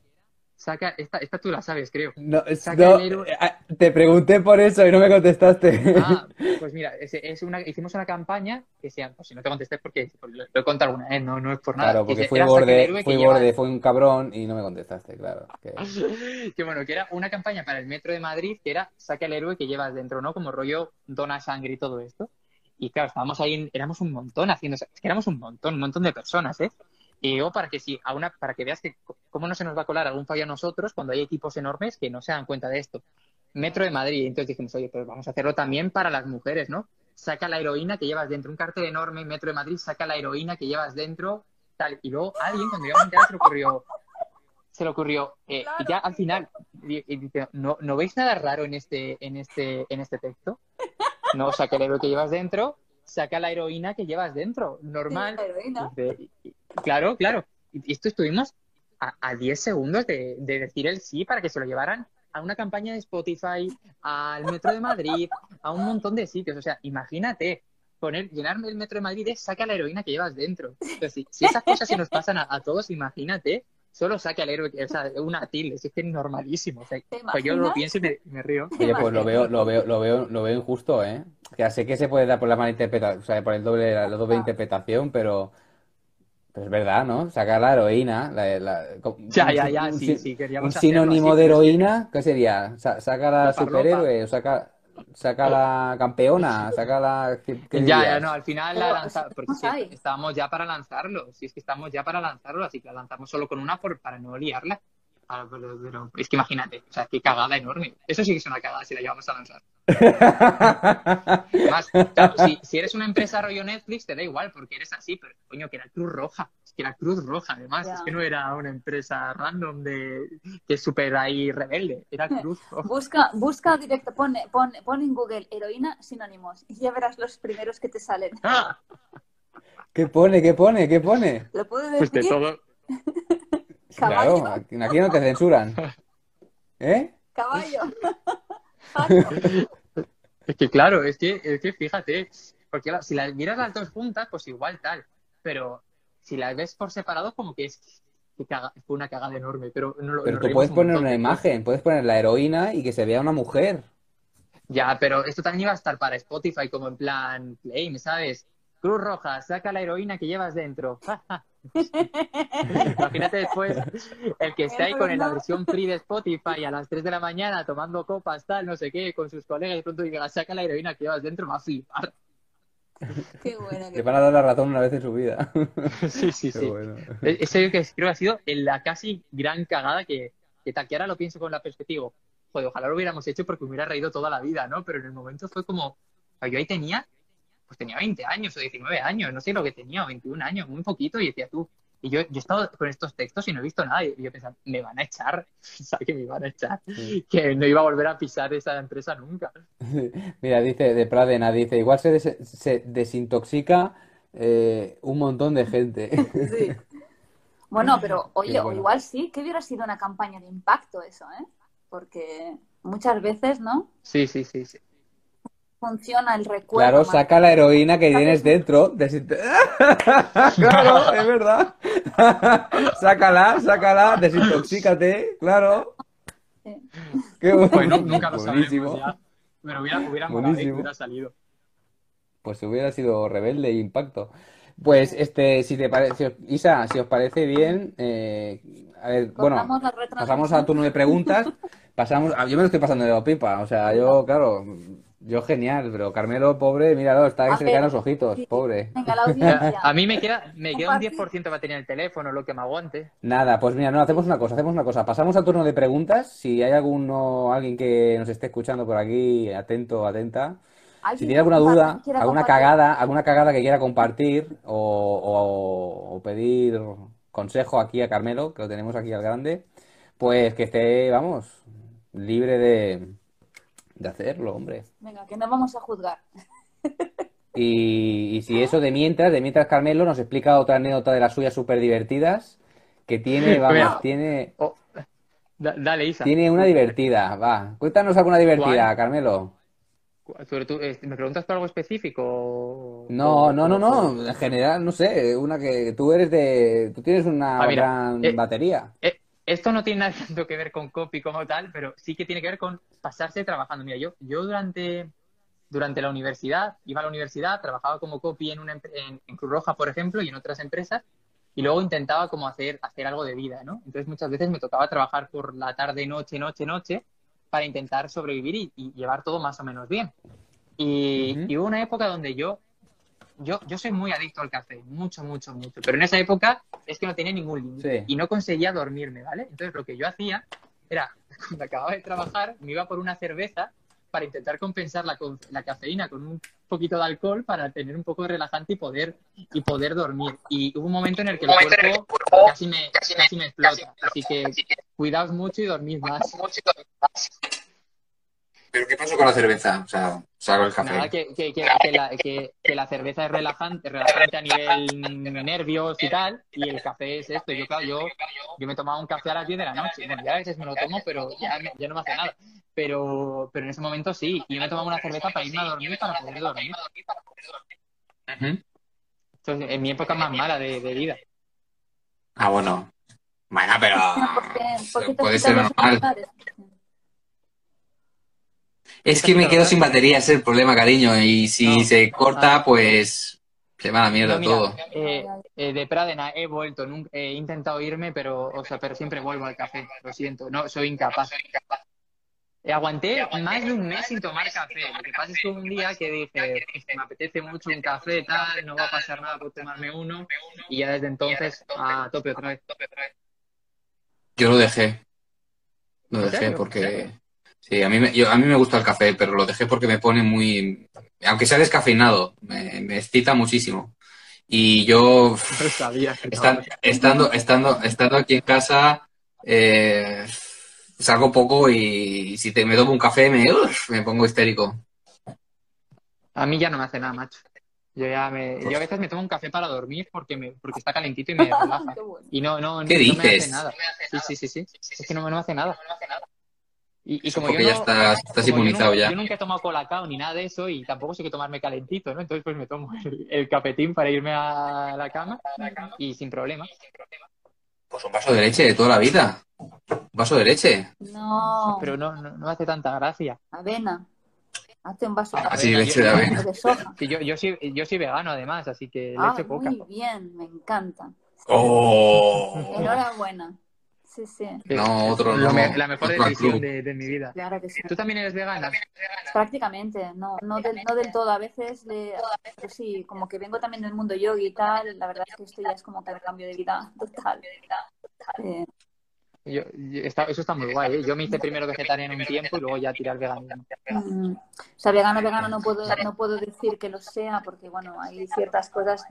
saca, esta, esta tú la sabes, creo. No, Saca no, el héroe. eh, te pregunté por eso y no me contestaste. Ah, pues mira, es, es una, hicimos una campaña que sea, pues si no te contesté porque lo, lo he contado alguna vez, no, no es por nada. Claro, que porque se- fui borde, fui borde, fue un cabrón y no me contestaste, claro. que- que bueno, que era una campaña para el Metro de Madrid que era saca el héroe que llevas dentro, ¿no? Como rollo dona sangre y todo esto. Y claro, estábamos ahí, éramos un montón haciendo, es que éramos un montón, un montón de personas, ¿eh? Y digo para que si a una, para que veas que cómo no se nos va a colar algún fallo a nosotros cuando hay equipos enormes que no se dan cuenta de esto. Metro de Madrid, entonces dijimos, oye, pues vamos a hacerlo también para las mujeres, ¿no? Saca la heroína que llevas dentro, un cartel enorme, Metro de Madrid, saca la heroína que llevas dentro, tal. Y luego alguien cuando llegamos a se le ocurrió, se le ocurrió, eh, ya al final, dice, ¿no, ¿no veis nada raro en este, en este, en este texto? No, saca el héroe que llevas dentro, saca la heroína que llevas dentro, normal. La heroína. Claro, claro. Y esto estuvimos a, a 10 segundos de, de decir el sí para que se lo llevaran a una campaña de Spotify, al Metro de Madrid, a un montón de sitios. O sea, imagínate poner, llenarme el Metro de Madrid de saca la heroína que llevas dentro. Entonces, si, si esas cosas se nos pasan a, a todos, imagínate, solo saca el héroe, o sea, una tilde, si es que es normalísimo. O sea, ¿Te pues yo lo pienso y me, me río. Oye, pues lo veo, lo veo, lo veo, lo veo injusto, ¿eh? Que ya sé que se puede dar por la mala interpretación, o sea, por el doble, la doble interpretación, pero, pero es verdad, ¿no? Sacar la heroína, la, la- Ya, ya, ya, un, sí, sí, un sinónimo así, de pero es que- heroína, ¿qué sería? Sa- Saca la superhéroe, o saca, saca la campeona, saca la, ¿qué, qué Ya, ya, no, al final la lanzamos, porque ¿cómo sí, hay? estábamos ya para lanzarlo, si es que estamos ya para lanzarlo, así que la lanzamos solo con una por, para no liarla. Ah, pero, pero es que imagínate, o sea, qué cagada enorme. Eso sí que es una cagada si la llevamos a lanzar. Además, claro, si, si eres una empresa rollo Netflix, te da igual porque eres así, pero coño, que era Cruz Roja. Es que era Cruz Roja, además. Es que no era una empresa random de que es súper ahí rebelde. Era Cruz Roja. Busca, busca directo, pon, pon, pon en Google heroína sinónimos y ya verás los primeros que te salen. ¡Ah! ¿Qué pone? ¿Qué pone? ¿Qué pone? ¿Lo puedo Pues de decir? todo. Caballo. Claro, aquí no te censuran. ¿Eh? Caballo. Es que claro, es que, es que fíjate, porque si las miras las dos juntas, pues igual tal, pero si las ves por separado, como que es que caga- fue una cagada enorme, pero no lo Pero tú puedes un poner montón una imagen, puedes poner la heroína y que se vea una mujer. Ya, pero esto también iba a estar para Spotify como en plan Play, ¿sabes? Cruz Roja, saca la heroína que llevas dentro. Imagínate después el que esté ahí con la versión free de Spotify a las 3 de la mañana tomando copas, tal, no sé qué, con sus colegas y de pronto diga, saca la heroína que llevas dentro, va a flipar. Qué buena. Le Que... van a dar la razón una vez en su vida. Sí, sí, Qué sí. bueno. E- Ese que creo que ha sido la casi gran cagada que, que tal que ahora lo pienso con la perspectiva. Joder, ojalá lo hubiéramos hecho porque me hubiera reído toda la vida, ¿no? Pero en el momento fue como, yo ahí tenía, pues tenía 20 años o 19 años, no sé lo que tenía, o 21 años, muy poquito, y decía tú, y yo, yo he estado con estos textos y no he visto nada, y yo pensaba, me van a echar, ¿sabes que me van a echar? Sí. Que no iba a volver a pisar esa empresa nunca. Mira, dice de Pradena, dice, igual se, des- se desintoxica eh, un montón de gente. Sí. Bueno, pero oye, o bueno. igual sí que hubiera sido una campaña de impacto eso, ¿eh? Porque muchas veces, ¿no? Sí, sí, sí, sí. Funciona el recuerdo. Claro, más- saca la heroína que tienes dentro. Claro, es verdad. Sácala, sácala, desintoxícate, claro. Sí. Qué bueno. Bueno, nunca lo Buenísimo. sabremos ya. Pero hubiera, hubiera hubiera salido. Pues hubiera sido rebelde e impacto. Pues, este, si te parece, Isa, si os parece bien, eh, a ver, bueno, Cortamos pasamos al turno de preguntas. Pasamos, ah, yo me lo estoy pasando de la pipa, o sea, yo, claro, yo genial, pero Carmelo, pobre, míralo, está que A se le caen los ojitos, sí. pobre. Venga, la audiencia. A mí me queda, me queda un Compartir. 10% de batería en el teléfono, lo que me aguante. Nada, pues mira, no, hacemos una cosa, hacemos una cosa. Pasamos al turno de preguntas. Si hay alguno, alguien que nos esté escuchando por aquí, atento, atenta. Si ¿Alguien tiene alguna duda, alguna compartir? cagada, alguna cagada que quiera compartir o, o- o pedir consejo aquí a Carmelo, que lo tenemos aquí al grande, pues que esté, vamos, libre de, de hacerlo, hombre. Venga, que no vamos a juzgar. Y, y si eso de mientras, de mientras Carmelo nos explica otra anécdota de las suyas súper divertidas, que tiene, vamos, Mira. tiene, Oh, da- dale, Isa. tiene una divertida, va. Cuéntanos alguna divertida, ¿Cuál? Carmelo. Tú, eh, ¿Me preguntas por algo específico? No, o- no, no, no. En general, no sé, una que tú eres de, tú tienes una Ah, mira, gran eh, batería. Eh, esto no tiene nada tanto que ver con copy como tal, pero sí que tiene que ver con pasarse trabajando. Mira, yo, yo durante, durante la universidad, iba a la universidad, trabajaba como copy en, una, en, en Cruz Roja, por ejemplo, y en otras empresas, y luego intentaba como hacer, hacer algo de vida, ¿no? Entonces muchas veces me tocaba trabajar por la tarde, noche, noche, noche, para intentar sobrevivir y, y llevar todo más o menos bien. Y, Ujú. y hubo una época donde yo, yo, yo soy muy adicto al café, mucho, mucho, mucho, pero en esa época es que no tenía ningún límite Sí. y no conseguía dormirme, ¿vale? Entonces lo que yo hacía era, cuando acababa de trabajar, me iba por una cerveza para intentar compensar la, co- la cafeína con un poquito de alcohol para tener un poco de relajante y poder, y poder dormir. Y hubo un momento en el que el cuerpo casi me, casi me explota. Así que cuidaos mucho y dormid más. ¿Pero qué pasó con la cerveza? O sea, saco el café. Nada, que, que, que, que la, que, que la cerveza es relajante, relajante a nivel nervios y tal, y el café es esto. Yo, claro, yo, yo me tomaba un café a las 10 de la noche. Bueno, ya a veces me lo tomo, pero ya, ya no me hace nada. Pero, pero en ese momento sí. Y yo me tomaba una cerveza para irme a dormir, para poder dormir. Entonces, en mi época más mala de, de vida. Ah, bueno. Bueno, pero ¿Por qué, por qué te puede ser normal. Es que me quedo sin batería, es el problema, cariño. Y si No. se corta, pues se va a la mierda No, mira, todo. eh, eh, de Pradena he vuelto, nunca, he intentado irme, pero, o sea, pero siempre vuelvo al café. Lo siento, no, soy incapaz. Eh, aguanté más de un mes sin tomar café. Lo que pasa es que un día que dije, "Pues, me apetece mucho un café, tal, no va a pasar nada por tomarme uno. Y ya desde entonces a tope otra vez. Yo lo dejé. Lo ¿En dejé porque... Sí, a mí, me, yo- a mí me gusta el café, pero lo dejé porque me pone muy... Aunque sea descafeinado, me, me excita muchísimo. Y yo, No sabía que estan- estando, estando, estando aquí en casa, eh, salgo poco y si te, me tomo un café me, uf, me pongo histérico. A mí ya no me hace nada, macho. Yo ya me, yo a veces me tomo un café para dormir porque me, porque está calentito y me relaja. Y no, no, no, ¿Qué no me hace nada. Sí, sí, sí, sí. Es que no, me- no me hace nada. Y, y como Porque yo ya no, estás, estás como yo inmunizado no- ya. Yo nunca he tomado colacao ni nada de eso y tampoco sé que tomarme calentito, ¿no? Entonces pues me tomo el, el cafetín para irme a la cama y sin problema. Pues un vaso de leche de toda la vida. Un vaso de leche. No, Pero no, no, no hace tanta gracia. avena. Hazte un vaso Avena, leche de avena. de soja. Sí, yo, yo, soy, yo soy vegano además, así que Ah, leche poca. muy bien, me encanta. ¡Oh! Enhorabuena. Sí, sí, No, otro no, me- la mejor otro decisión de, de mi vida. claro que sí. ¿Tú también eres vegana? Prácticamente, no, no, del, no del todo. A veces, le, pero sí, como que vengo también del mundo yogi y tal. La verdad es que esto ya es como que el cambio de vida total. Eh, Yo, yo- está- eso está muy guay, ¿eh? Yo me hice primero vegetariano un tiempo y luego ya tiré al veganismo. mm, o sea, vegano, vegano no puedo, no puedo decir que lo sea porque, bueno, hay ciertas cosas.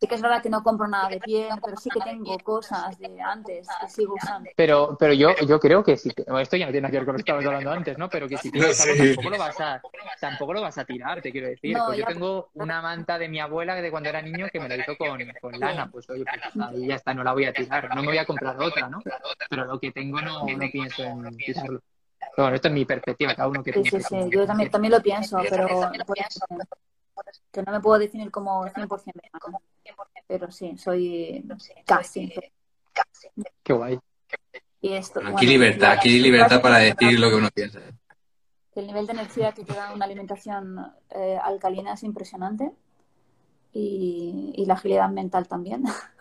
Sí que es verdad que no compro nada de piel, pero sí que tengo cosas de antes que sigo usando. Pero, pero yo, yo creo que si bueno, esto ya no tiene nada que ver con lo que estábamos hablando antes, ¿no? Pero que si tienes algo, Sí. tampoco lo vas a, tampoco lo vas a tirar, te quiero decir. No, pues yo tengo una manta de mi abuela de cuando era niño que me la hizo con, con lana, pues oye, pues ahí ya está, no la voy a tirar, no me voy a comprar otra, ¿no? Pero lo que tengo no, no pienso en. Pero bueno, esto es mi perspectiva, cada uno que Sí, tiene. sí, sí, yo también, también lo pienso, pero pues, que no me puedo definir como 100% vegana. Pero sí, soy casi. Qué guay. Y esto, Aquí bueno, libertad, aquí libertad para decir lo que uno piensa. El nivel de energía que te da una alimentación eh, alcalina es impresionante y, y la agilidad mental también.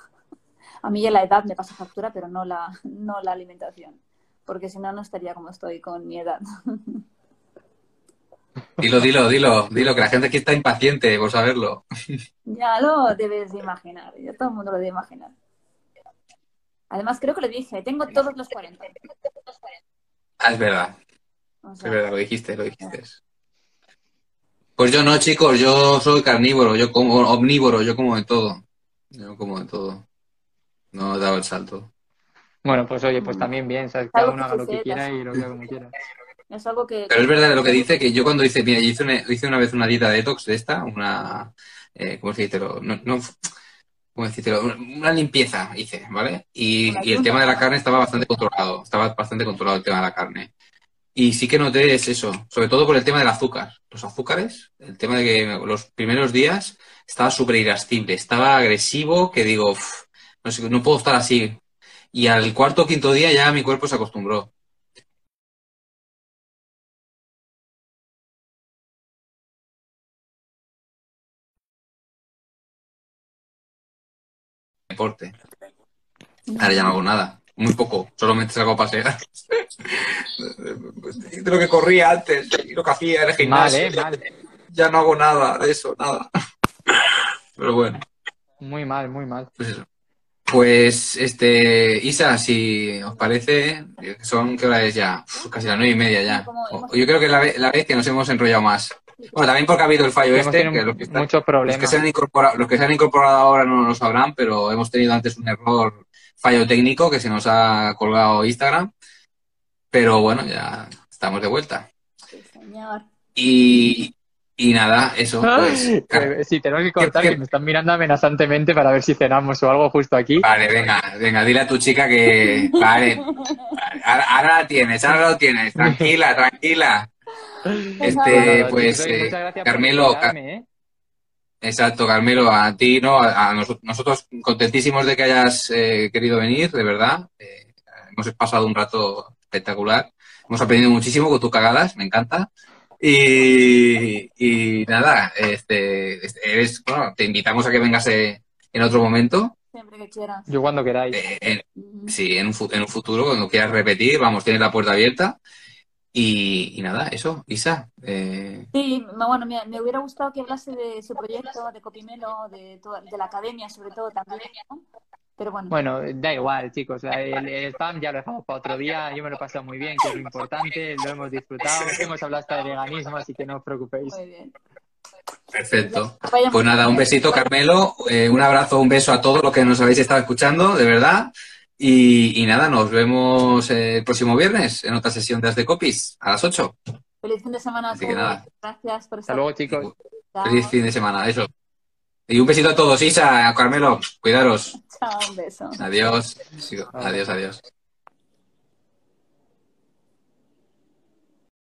A mí ya la edad me pasa factura, pero no la, no la alimentación, porque si no, no estaría como estoy con mi edad. Dilo, dilo, dilo, dilo, que la gente aquí está impaciente por saberlo. Ya lo debes de imaginar, ya todo el mundo lo debe imaginar. Además, creo que lo dije, tengo todos los 40. Ah, es verdad, O es verdad, lo dijiste, lo dijiste. Pues yo no, chicos, yo soy carnívoro, yo como omnívoro, yo como de todo. Yo como de todo. No he dado el salto. Bueno, pues oye, pues también bien, ¿sabes? Cada uno haga lo que quiera y lo que como quiera. Es algo que... Pero es verdad lo que dice, que yo cuando hice, mira, yo hice una, hice una vez una dieta detox de esta, una, eh, ¿cómo decírtelo? No, no, ¿cómo decírtelo? Una limpieza hice, ¿vale? Y, y el tema de la carne estaba bastante controlado, estaba bastante controlado el tema de la carne. Y sí que noté es eso, sobre todo por el tema del azúcar. Los azúcares, el tema de que los primeros días estaba súper irascible, estaba agresivo, que digo, "Uf, no, sé, no puedo estar así. Y al cuarto o quinto día ya mi cuerpo se acostumbró. Deporte. Ahora ya no hago nada. Muy poco. Solamente salgo a pasear. De lo que corría antes y lo que hacía en el Mal, gimnasio. ¿eh? Mal. Ya no hago nada de eso, nada. Pero bueno, Muy mal, muy mal. pues eso. Pues, este, Isa, si os parece, son, ¿qué hora es ya? Uf, casi las nueve y media ya. O- Yo creo que la, ve- la vez que nos hemos enrollado más. Bueno, también porque ha habido el fallo Hemos este, que los que, están- muchos los que problemas. se han incorporado, los que se han incorporado ahora no lo sabrán, pero hemos tenido antes un error, fallo técnico que se nos ha colgado Instagram. Pero bueno, ya estamos de vuelta. Sí, señor. Y, y nada, eso, pues. Eh, Sí, tenemos que cortar, ¿Qué- que me están mirando amenazantemente para ver si cenamos o algo justo aquí. Vale, venga, venga, dile a tu chica que. Vale, ahora, ahora la tienes, ahora lo tienes, tranquila, tranquila. Este, pues, eh, Carmelo, ¿eh? Exacto, Carmelo, a ti, ¿no? A, a nos- nosotros contentísimos de que hayas eh, querido venir, de verdad. Eh, hemos pasado un rato espectacular. Hemos aprendido muchísimo con tus cagadas, me encanta. Y, y nada, este, este, eres, bueno, te invitamos a que vengas eh, en otro momento. Siempre que quieras. Yo cuando queráis. Eh, en- sí, en un, en un futuro, cuando quieras repetir, vamos, tienes la puerta abierta. Y, y nada, eso, Isa. eh, Sí, bueno, me, me hubiera gustado que hablase de su proyecto, de Copimelo, de, toda- de la academia sobre todo también, ¿no? Pero bueno, Bueno, da igual, chicos. El, el spam ya lo dejamos para otro día. Yo me lo he pasado muy bien, que es lo importante. Lo hemos disfrutado. Hemos hablado hasta de veganismo, así que no os preocupéis. muy bien. perfecto. Pues nada, un besito, Carmelo. eh, un abrazo, un beso a todos los que nos habéis estado escuchando, de verdad. Y, y nada, nos vemos eh, el próximo viernes en otra sesión de As de Copies a las 8. Feliz fin de semana a Así que nada. Gracias por Hasta estar. luego, chicos. Chao. Feliz fin de semana, eso. Y un besito a todos, Isa, Carmelo, cuidaros. Chao, un beso. Adiós. Adiós, adiós.